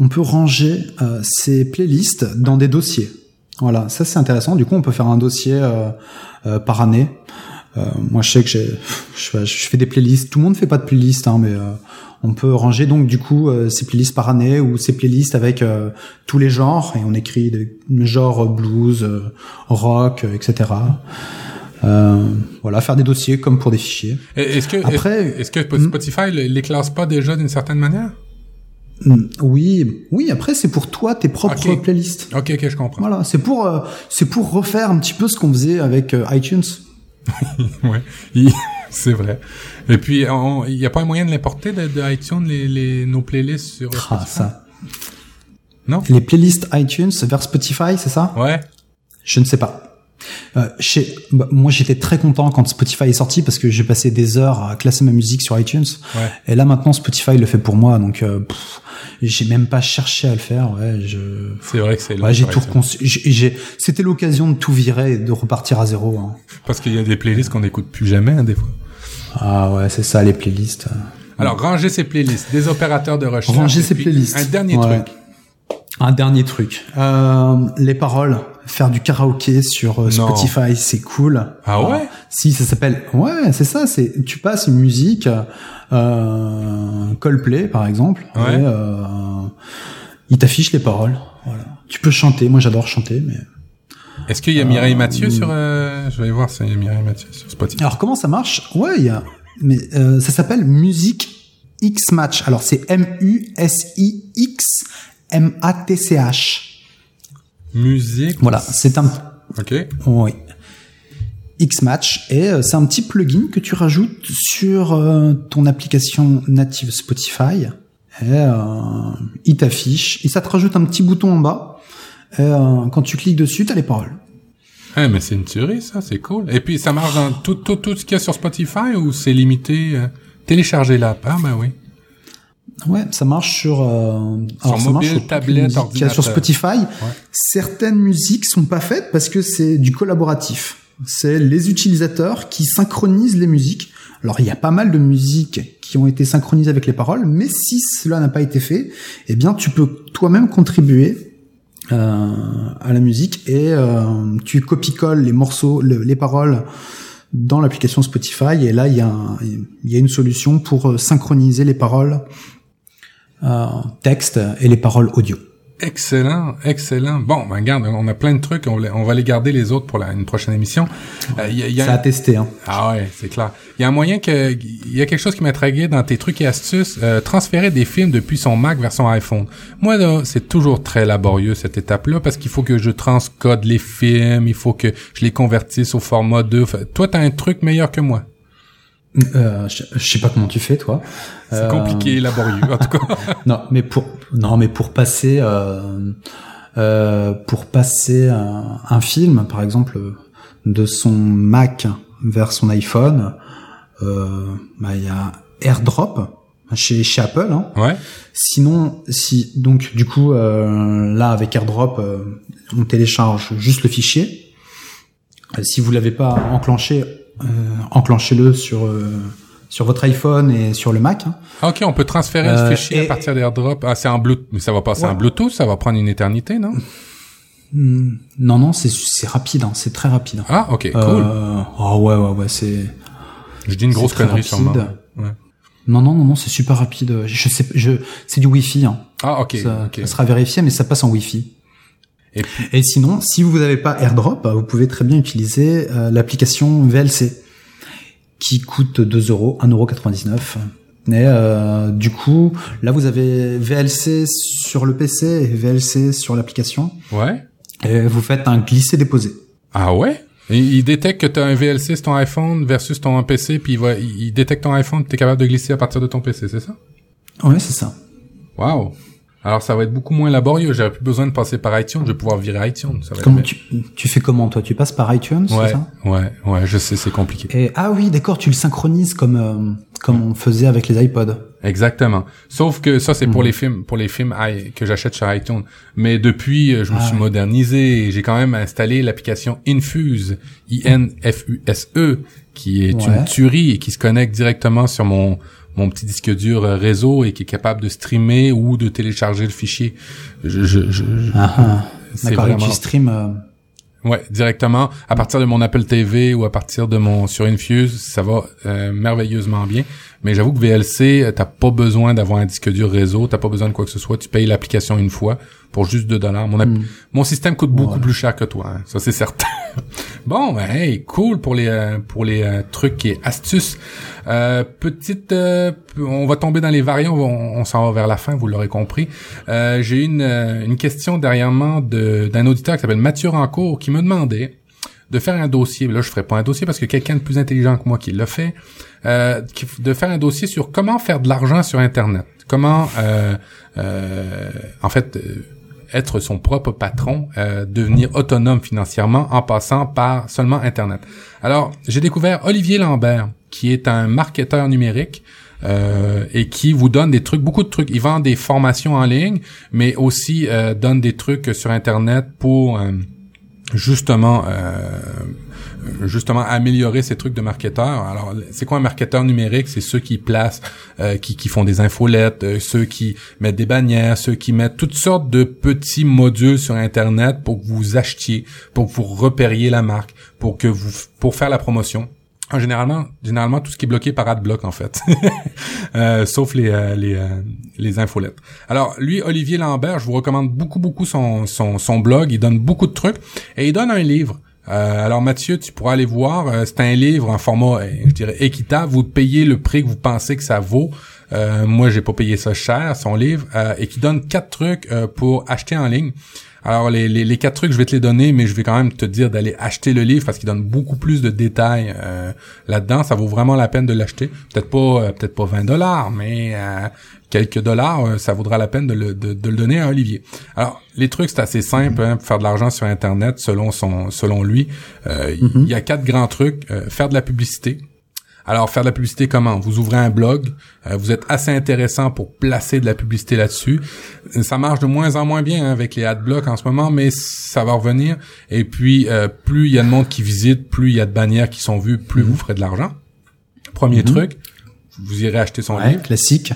on peut ranger euh, ses playlists dans des dossiers. Voilà, ça c'est intéressant. Du coup, on peut faire un dossier euh, euh, par année. Euh, moi, je sais que j'ai, je, fais- je fais des playlists. Tout le monde fait pas de playlist, hein, mais euh, on peut ranger donc du coup euh, ces playlists par année ou ces playlists avec euh, tous les genres et on écrit des genres blues, euh, rock, euh, etc. Euh, voilà, faire des dossiers comme pour des fichiers. Est-ce que Après- est-ce que Hmm. Spotify le- les classe pas déjà d'une certaine manière? Mm, Oui, oui. Après, c'est pour toi tes propres playlists. Ok, ok, je comprends. Voilà, c'est pour euh, c'est pour refaire un petit peu ce qu'on faisait avec euh, iTunes. ouais, c'est vrai. Et puis, il y a pas un moyen de l'importer de, de iTunes les, les nos playlists sur Ah, Spotify? ça. Non? Les playlists iTunes vers Spotify, c'est ça? Ouais. Je ne sais pas. Euh, chez, bah, moi, j'étais très content quand Spotify est sorti parce que j'ai passé des heures à classer ma musique sur iTunes. Ouais. Et là, maintenant, Spotify le fait pour moi, donc euh, pff, j'ai même pas cherché à le faire. Ouais, je, C'est vrai que c'est ouais, j'ai tout. J'ai, c'était l'occasion de tout virer et de repartir à zéro. hein. Parce qu'il y a des playlists qu'on n'écoute plus jamais, hein, des fois. Ah ouais, c'est ça les playlists. Alors, ranger ces playlists, des opérateurs de recherche. Ranger ses playlists. Un dernier Ouais. truc. Un dernier truc. Euh, les paroles. Faire du karaoké sur euh. Spotify, c'est cool. Ah ouais Si, ça s'appelle. Ouais, c'est ça. C'est tu passes une musique, euh, Coldplay par exemple, Ouais. et euh, il t'affiche les paroles. Voilà. Tu peux chanter. Moi, j'adore chanter, mais. Est-ce qu'il y a Mireille Mathieu sur... Euh... Je vais voir s'il y a Mireille Mathieu sur Spotify. Alors comment ça marche? Ouais, il y a. Mais euh, ça s'appelle Musique X Match. Alors c'est M U S I X M A T C H. Musique. Voilà, c'est un OK. Oui. Xmatch et euh, c'est un petit plugin que tu rajoutes sur euh, ton application native Spotify et euh, il t'affiche et ça te rajoute un petit bouton en bas et euh, quand tu cliques dessus t'as les paroles. Ah, mais c'est une tuerie, ça. C'est cool. Et puis, ça marche dans tout, tout, tout ce qu'il y a sur Spotify ou c'est limité... Euh... Télécharger l'app. Ah, ben oui. Ouais, ça marche sur euh, Sur ça marche mobile, sur tablette, a sur ordinateur. Spotify. Certaines musiques sont pas faites parce que c'est du collaboratif. C'est les utilisateurs qui synchronisent les musiques. Alors il y a pas mal de musiques qui ont été synchronisées avec les paroles, mais si cela n'a pas été fait, eh bien tu peux toi-même contribuer euh, à la musique et euh, tu copies-colles les morceaux, le- les paroles dans l'application Spotify et là il y a un- il y a une solution pour euh, synchroniser les paroles texte et les paroles audio. Excellent, excellent. Bon, ben regarde, on a plein de trucs, on, va- on va les garder les autres pour la, une prochaine émission. Euh, y a- y a Ça un- a testé. Hein. Ah ouais, c'est clair. Il y a un moyen que il y a quelque chose qui m'a tragué dans tes trucs et astuces, euh, transférer des films depuis son Mac vers son iPhone. Moi là, c'est toujours très laborieux cette étape-là parce qu'il faut que je transcode les films, il faut que je les convertisse au format 2. Fait- Toi, t'as un truc meilleur que moi. Euh, je, je sais pas comment tu fais toi. C'est Euh, compliqué et laborieux en tout cas. Non, mais pour non, mais pour passer euh, euh, pour passer un, un film, par exemple, de son Mac vers son iPhone, euh, bah, il y a AirDrop. chez, chez Apple. Hein. Ouais. Sinon, si donc du coup euh, là avec AirDrop, euh, on télécharge juste le fichier. Euh, si vous l'avez pas enclenché, euh, enclenchez-le sur euh, sur votre iPhone et sur le Mac. hein. Ah, Ok, on peut transférer Euh, ce fichier à partir d'AirDrop. Ah, c'est en Bluetooth, mais ça va passer en Ouais. Bluetooth, ça va prendre une éternité, non? Hmm, Non, non, c'est c'est rapide, hein, c'est très rapide. Ah, ok, cool. Euh, oh ouais, ouais, ouais, c'est. Je dis une grosse c'est connerie rapide. sûrement. Ouais. Non, non, non, non, c'est super rapide. Je sais, je, c'est du Wi-Fi. Hein. Ah, ok, ça, ok. ça sera vérifié, mais ça passe en Wi-Fi. Et puis, Et sinon, si vous n'avez pas AirDrop, vous pouvez très bien utiliser euh, l'application VLC, qui coûte 2 euros, 1,99€. Mais euh, du coup, là, vous avez VLC sur le PC et VLC sur l'application. ouais. Et vous faites un glisser-déposer. Ah ouais? Et il détecte que tu as un VLC sur ton iPhone versus ton PC, puis il, va, il il détecte ton iPhone, tu es capable de glisser à partir de ton PC, c'est ça? Ouais, c'est ça. Wow. Alors ça va être beaucoup moins laborieux. J'aurais plus besoin de passer par iTunes. Je vais pouvoir virer iTunes. Ça va Comment tu, tu fais comment toi? Tu passes par iTunes, Ouais, ça? ouais, ouais. Je sais, c'est compliqué. Et ah oui, d'accord, tu le synchronises comme euh, comme on faisait avec les iPods. Exactement. Sauf que ça c'est Mhm. pour les films, pour les films i- que j'achète sur iTunes. Mais depuis, euh, je me Ah suis ouais. modernisé. et J'ai quand même installé l'application Infuse, I-N-F-U-S-E, E, qui est Ouais. une tuerie et qui se connecte directement sur mon mon petit disque dur euh, réseau et qui est capable de streamer ou de télécharger le fichier. Je, je, je, je- Ah, ah. c'est vraiment tu stream. euh, Ouais, directement à partir de mon Apple TV ou à partir de mon sur Infuse, ça va euh, merveilleusement bien. Mais j'avoue que VLC, euh, t'as pas besoin d'avoir un disque dur réseau, t'as pas besoin de quoi que ce soit. Tu payes l'application une fois pour juste 2 dollars. Mon, app- Hmm. mon système coûte beaucoup plus cher que toi, hein, ça c'est certain. bon, ben, hey, cool pour les euh, pour les euh, trucs et astuces. Euh, petite, euh, on va tomber dans les variants, on, s'en va vers la fin, vous l'aurez compris. J'ai une une question de d'un auditeur qui s'appelle Mathieu Rancourt qui me demandait de faire un dossier. Là, je ferai pas un dossier parce que quelqu'un de plus intelligent que moi qui l'a fait. De faire un dossier sur comment faire de l'argent sur Internet. Comment, en fait, être son propre patron, euh, devenir autonome financièrement en passant par seulement Internet. Alors, j'ai découvert Olivier Lambert, qui est un marketeur numérique. euh, et qui vous donne des trucs, beaucoup de trucs. Il vend des formations en ligne, mais aussi euh, donne des trucs sur Internet pour euh, justement euh, justement améliorer ces trucs de marketeur. Alors c'est quoi un marketeur numérique? C'est ceux qui placent, euh, qui, qui font des infolettes, euh, ceux qui mettent des bannières, ceux qui mettent toutes sortes de petits modules sur internet pour que vous achetiez, pour que vous repériez la marque, pour que vous pour faire la promotion. Ah, généralement, généralement tout ce qui est bloqué par AdBlock en fait, Euh, sauf les euh, les euh, les infolettes. Alors lui, Olivier Lambert, je vous recommande beaucoup beaucoup son son son blog. Il donne beaucoup de trucs et il donne un livre. Euh, alors Mathieu, tu pourras aller voir. euh, c'est un livre en format, euh, je dirais équitable. Vous payez le prix que vous pensez que ça vaut. Euh, moi, j'ai pas payé ça cher, son livre, et qui donne quatre trucs pour acheter en ligne. Alors les, les, les quatre trucs, je vais te les donner, mais je vais quand même te dire d'aller acheter le livre parce qu'il donne beaucoup plus de détails euh, là-dedans. Ça vaut vraiment la peine de l'acheter. Peut-être pas, euh, peut-être pas 20 dollars, mais euh, quelques dollars, euh, ça vaudra la peine de le, de, de le donner à Olivier. Alors les trucs, c'est assez simple, hein, pour faire de l'argent sur Internet, selon son, selon lui. Euh, Il y a quatre grands trucs. Euh, faire de la publicité. Alors, faire de la publicité comment? Vous ouvrez un blog, euh, vous êtes assez intéressant pour placer de la publicité là-dessus. Ça marche de moins en moins bien hein, avec les adblocks en ce moment, mais ça va revenir. Et puis, euh, plus il y a de monde qui visite, plus il y a de bannières qui sont vues, plus vous ferez de l'argent. Premier truc, vous irez acheter son Ouais, livre. classique.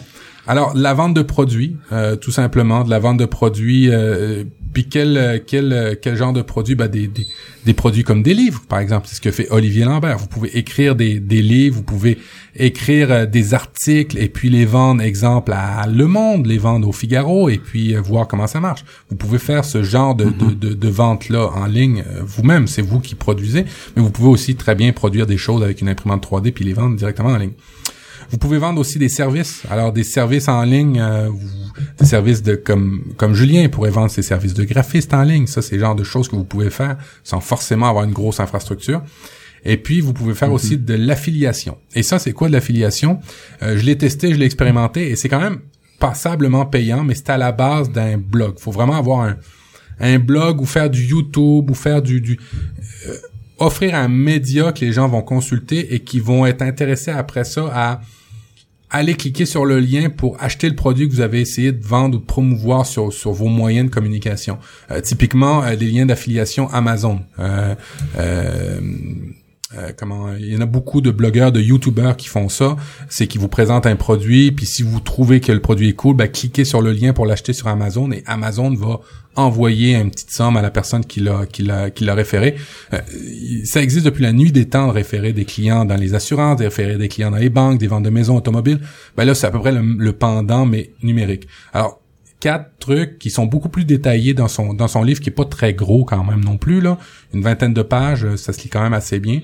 Alors, la vente de produits, euh, tout simplement, de la vente de produits. Euh, puis quel euh, quel euh, quel genre de produits? Ben des, des des produits comme des livres, par exemple. C'est ce que fait Olivier Lambert. Vous pouvez écrire des des livres, vous pouvez écrire des articles et puis les vendre, exemple à Le Monde, les vendre au Figaro et puis voir comment ça marche. Vous pouvez faire ce genre de de, de, de vente là en ligne vous-même. C'est vous qui produisez, mais vous pouvez aussi très bien produire des choses avec une imprimante 3D puis les vendre directement en ligne. Vous pouvez vendre aussi des services. Alors des services en ligne, euh, des services de comme comme Julien pourrait vendre ses services de graphiste en ligne. Ça, c'est le genre de choses que vous pouvez faire sans forcément avoir une grosse infrastructure. Et puis, vous pouvez faire aussi de l'affiliation. Et ça, c'est quoi de l'affiliation? Euh, je l'ai testé, je l'ai expérimenté, et c'est quand même passablement payant, mais c'est à la base d'un blog. faut vraiment avoir un, un blog ou faire du YouTube ou faire du... du euh, offrir un média que les gens vont consulter et qui vont être intéressés après ça à allez cliquer sur le lien pour acheter le produit que vous avez essayé de vendre ou de promouvoir sur, vos moyens de communication. Euh, typiquement, euh, des liens d'affiliation Amazon. Euh, comment il y en a beaucoup de blogueurs, de youtubeurs qui font ça, c'est qu'ils vous présentent un produit, puis si vous trouvez que le produit est cool, ben, cliquez sur le lien pour l'acheter sur Amazon et Amazon va envoyer une petite somme à la personne qui l'a qui l'a qui l'a référé. Euh, ça existe depuis la nuit des temps de référer des clients dans les assurances, de référer des clients dans les banques, des ventes de maisons automobiles. Ben là, c'est à peu près le pendant mais numérique. Alors quatre trucs qui sont beaucoup plus détaillés dans son dans son livre qui est pas très gros quand même non plus là, une vingtaine de pages, ça se lit quand même assez bien.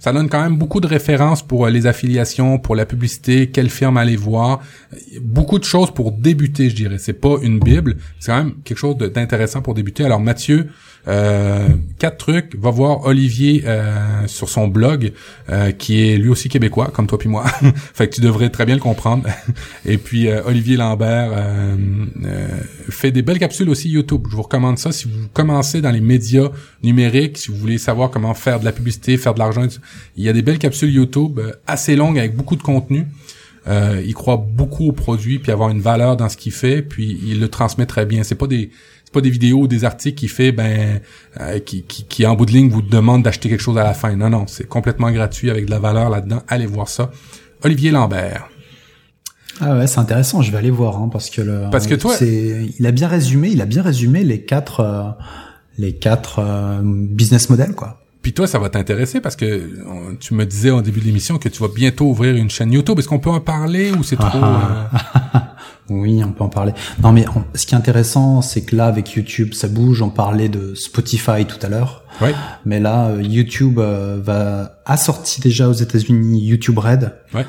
Ça donne quand même beaucoup de références pour euh, les affiliations, pour la publicité, quelle firme aller voir, beaucoup de choses pour débuter, je dirais. C'est pas une bible, c'est quand même quelque chose d'intéressant pour débuter. Alors Mathieu, euh, quatre trucs. Va voir Olivier euh, sur son blog, euh, qui est lui aussi québécois, comme toi puis moi. fait que tu devrais très bien le comprendre. Et puis Olivier Lambert fait des belles capsules aussi YouTube. Je vous recommande ça si vous commencez dans les médias numériques, si vous voulez savoir comment faire de la publicité, faire de l'argent. Il y a des belles capsules YouTube assez longues avec beaucoup de contenu. il croit beaucoup au produit puis avoir une valeur dans ce qu'il fait puis il le transmet très bien c'est pas des pas des vidéos ou des articles qui fait ben euh, qui, qui, qui en bout de ligne vous demande d'acheter quelque chose à la fin. Non non, c'est complètement gratuit avec de la valeur là-dedans. Allez voir ça. Olivier Lambert. Ah ouais, c'est intéressant. Je vais aller voir hein, parce que le, parce que toi, c'est il a bien résumé, il a bien résumé les quatre euh, les quatre euh, business models quoi. Puis toi, ça va t'intéresser parce que tu me disais au début de l'émission que tu vas bientôt ouvrir une chaîne YouTube. Est-ce qu'on peut en parler ou c'est trop ah, ah. Oui, on peut en parler. Non, mais ce qui est intéressant, c'est que là, avec YouTube, ça bouge. On parlait de Spotify tout à l'heure. Mais là, euh, YouTube euh, va a sorti déjà aux États-Unis YouTube Red. Ouais.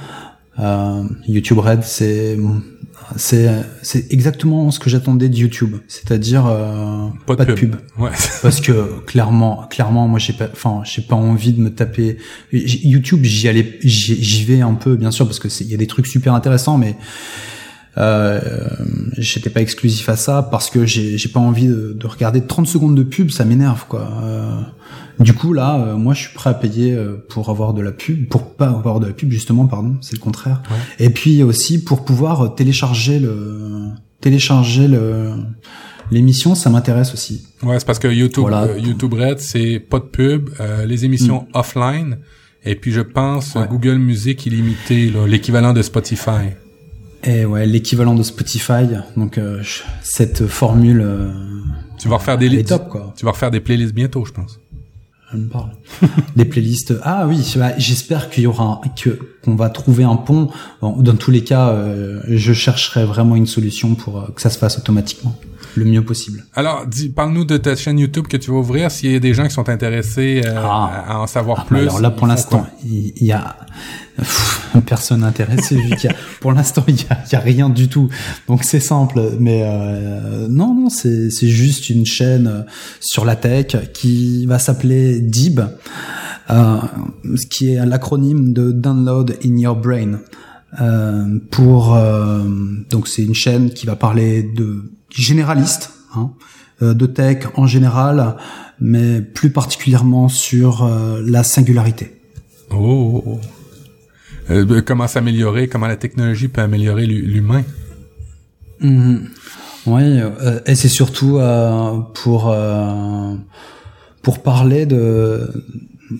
Euh, YouTube Red, c'est c'est c'est exactement ce que j'attendais de YouTube, c'est-à-dire euh, pas, de pub. Ouais. Parce que clairement, clairement, moi j'ai pas, enfin j'ai pas envie de me taper YouTube. J'y allais, j'y vais un peu, bien sûr, parce que il y a des trucs super intéressants, mais euh, j'étais pas exclusif à ça parce que j'ai pas envie de, de, regarder 30 secondes de pub, ça m'énerve quoi. Euh, du coup là, euh, moi je suis prêt à payer euh, pour avoir de la pub, pour pas avoir de la pub justement, pardon, c'est le contraire. Et puis aussi pour pouvoir télécharger le télécharger le l'émission, ça m'intéresse aussi. Ouais, c'est parce que YouTube YouTube Red c'est pas de pub, les émissions mm. offline. Et puis je pense Google Music illimité, l'équivalent de Spotify. Et ouais, l'équivalent de Spotify. Donc euh, cette formule. Euh, tu vas refaire des quoi. Tu vas refaire des playlists bientôt, je pense. Playlists. Ah oui, j'espère qu'il y aura que qu'on va trouver un pont. dans tous les cas, euh, je chercherai vraiment une solution pour que ça se fasse automatiquement le mieux possible. Alors, dis, parle-nous de ta chaîne YouTube que tu vas ouvrir. S'il y a des gens qui sont intéressés ah. à en savoir ah, plus. Alors là, pour l'instant, il y, a personne intéressée vu qu'il y a, pour l'instant, il y a, y a, rien du tout. Donc c'est simple, mais euh, non, non, c'est c'est juste une chaîne euh, sur la tech qui va s'appeler DIB, euh, ce qui est l'acronyme de Download in Your Brain. Euh, pour euh, donc c'est une chaîne qui va parler de généraliste, hein, euh, de tech en général, mais plus particulièrement sur la singularité. Oh. Euh, comment s'améliorer, comment la technologie peut améliorer l'humain? Mmh. Oui, euh, et c'est surtout euh, pour euh, pour parler de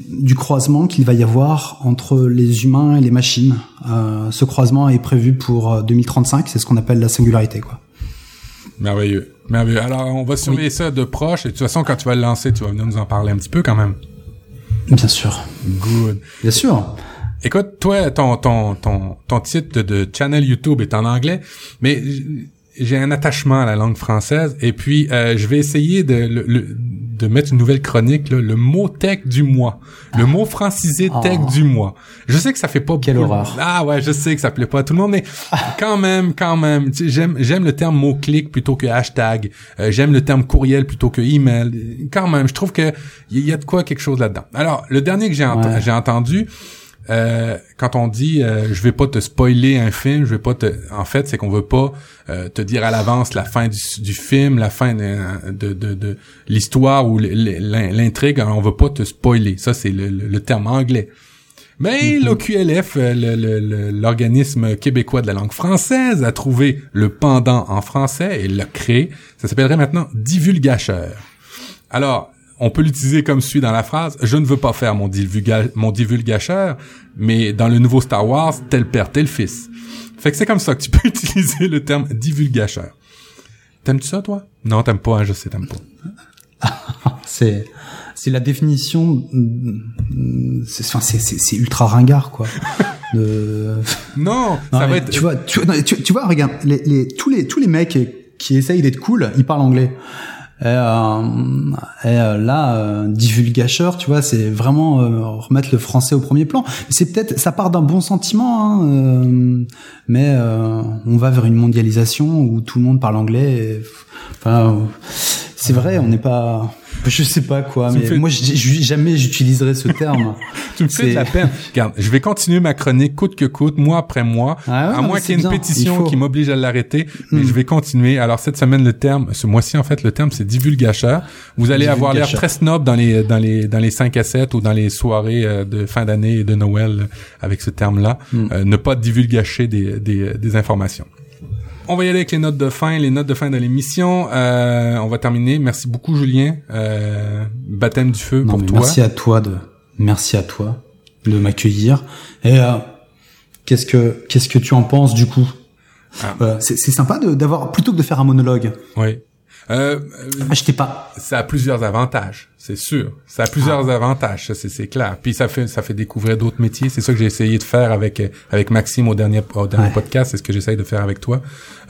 du croisement qu'il va y avoir entre les humains et les machines. Euh, ce croisement est prévu pour 2035, c'est ce qu'on appelle la singularité, quoi. Merveilleux, merveilleux. Alors, on va surveiller ça de proche. Et de toute façon, quand tu vas le lancer, tu vas venir nous en parler un petit peu quand même. Bien sûr. Good. Bien sûr. Écoute, toi, ton, ton, ton, ton titre de, channel YouTube est en anglais, mais j'ai un attachement à la langue française et puis euh, je vais essayer de, de mettre une nouvelle chronique, le mot tech du mois. Le mot francisé tech ah. du mois. Je sais que ça fait pas Quelle horreur. Ah ouais, je sais que ça plaît pas à tout le monde, mais quand même, quand même, j'aime j'aime le terme mot-clic plutôt que hashtag. Euh, j'aime le terme courriel plutôt que email. Quand même, je trouve que il y, a de quoi quelque chose là-dedans. Alors, le dernier que j'ai j'ai entendu, euh, quand on dit euh, je vais pas te spoiler un film, je vais pas te en fait, c'est qu'on veut pas euh, te dire à l'avance la fin du, film, la fin de, de, de, l'histoire ou l'intrigue, on veut pas te spoiler. Ça c'est le, terme anglais. Mais Mhm. l'OQLF, euh, le- le- le- l'organisme québécois de la langue française, a trouvé le pendant en français et l'a créé. Ça s'appellerait maintenant divulgacheur. Alors, on peut l'utiliser comme suit dans la phrase Je ne veux pas faire mon, divulga mon divulgacheur, mais dans le nouveau Star Wars, tel père, tel fils. Fait que c'est comme ça que tu peux utiliser le terme divulgacheur. T'aimes-tu ça, toi? Non, t'aimes pas, hein, je sais, t'aimes pas. C'est c'est la définition. C'est c'est ultra ringard quoi. De... Non, Non, ça va être... Tu vois, tu, non, tu, tu vois, regarde, les, les, tous les tous les mecs qui essayent d'être cool, ils parlent anglais. Et, euh, et euh, là, euh, divulgacheur, tu vois, c'est vraiment euh, remettre le français au premier plan. C'est peut-être, ça part d'un bon sentiment, hein, mais on va vers une mondialisation où tout le monde parle anglais. enfin, c'est vrai, on n'est pas, je sais pas quoi, mais fais- moi, jamais j'utiliserai ce terme. Tu me fais de la peine. Regarde, je vais continuer ma chronique coûte que coûte, mois après mois, Ah ouais, à moins qu'il y ait une bien, pétition faut. qui m'oblige à l'arrêter, mais Hmm. je vais continuer. Alors cette semaine, le terme, ce mois-ci en fait, le terme c'est divulgacheur. Vous allez avoir l'air très snob dans les dans les dans les 5 à 7 ou dans les soirées euh, de fin d'année et de Noël avec ce terme-là. Hmm. Euh, ne pas divulgacher des, des des informations. On va y aller avec les notes de fin, les notes de fin de l'émission. Euh, on va terminer. Merci beaucoup, Julien. Euh, baptême du feu Non, pour toi. Merci à toi de, merci à toi de m'accueillir. Et euh, qu'est-ce que, qu'est-ce que tu en penses du coup? Ah. Euh, C'est sympa d'avoir plutôt que de faire un monologue. Oui. Euh, Ah, t'ai pas. ça a plusieurs avantages, c'est sûr. Ça a plusieurs avantages, ça, c'est clair. Puis ça fait ça fait découvrir d'autres métiers. C'est ça que j'ai essayé de faire avec euh, avec Maxime au dernier au dernier Ouais. podcast. C'est ce que j'essaye de faire avec toi.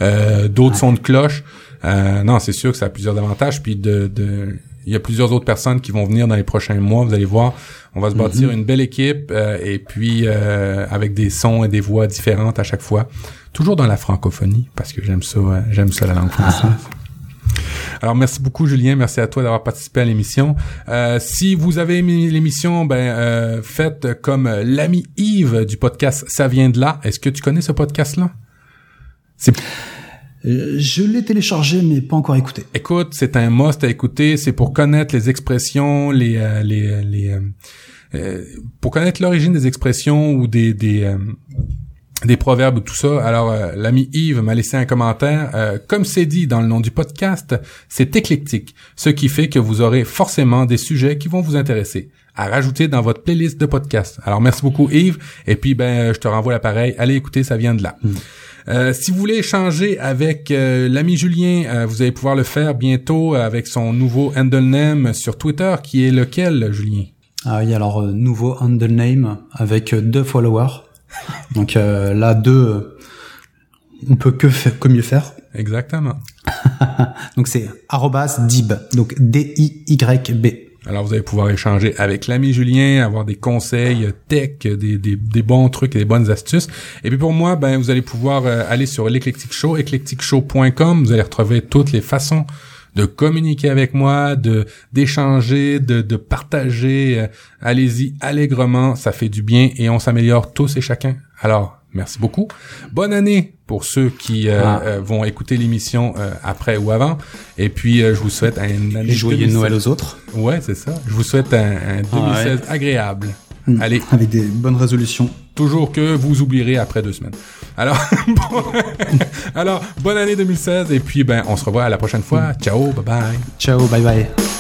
Euh, d'autres sons de cloche. Euh, non, c'est sûr que ça a plusieurs avantages. Puis de de il y a plusieurs autres personnes qui vont venir dans les prochains mois. Vous allez voir, on va se bâtir une belle équipe euh, et puis euh, avec des sons et des voix différentes à chaque fois. Toujours dans la francophonie parce que j'aime ça, euh, j'aime ça la langue française. Alors merci beaucoup Julien, merci à toi d'avoir participé à l'émission. Euh, si vous avez aimé l'émission, ben euh, faites comme l'ami Yves du podcast Ça vient de là. Est-ce que tu connais ce podcast là C'est Euh, Je l'ai téléchargé mais pas encore écouté. écoute, c'est un must à écouter, c'est pour connaître les expressions, les euh, les les euh, euh, pour connaître l'origine des expressions ou des des euh, des proverbes ou tout ça. Alors, euh, l'ami Yves m'a laissé un commentaire. Euh, comme c'est dit dans le nom du podcast, c'est éclectique, ce qui fait que vous aurez forcément des sujets qui vont vous intéresser à rajouter dans votre playlist de podcast. Alors, merci beaucoup Yves. Et puis, ben, je te renvoie l'appareil. Allez écouter, ça vient de là. Euh, si vous voulez échanger avec euh, l'ami Julien, euh, vous allez pouvoir le faire bientôt avec son nouveau handle name sur Twitter, qui est lequel, Julien? Ah oui, alors euh, nouveau handle name avec euh, deux followers. Donc euh, là deux, euh, on peut que faire, que mieux faire. Exactement. Donc c'est dib, donc D I Y B. Alors, vous allez pouvoir échanger avec l'ami Julien, avoir des conseils tech, des, des, des bons trucs et des bonnes astuces. Et puis pour moi, ben, vous allez pouvoir euh, aller sur l'Eclectic Show, eclecticshow.com. Vous allez retrouver toutes les façons de communiquer avec moi, de d'échanger, de, de partager. Euh, Allez-y allègrement, ça fait du bien et on s'améliore tous et chacun. Alors, merci beaucoup. Bonne année pour ceux qui euh, Ah. euh, vont écouter l'émission euh, après ou avant. Et puis, euh, je vous souhaite une année Joyeux 2016. Noël aux autres, Ouais, c'est ça. Je vous souhaite un, un 2016 agréable. Allez, avec des bonnes résolutions. toujours que vous oublierez après deux semaines. Alors, bon- alors bonne année 2016 et puis ben on se revoit à la prochaine fois. Ciao, bye bye. Ciao, bye bye.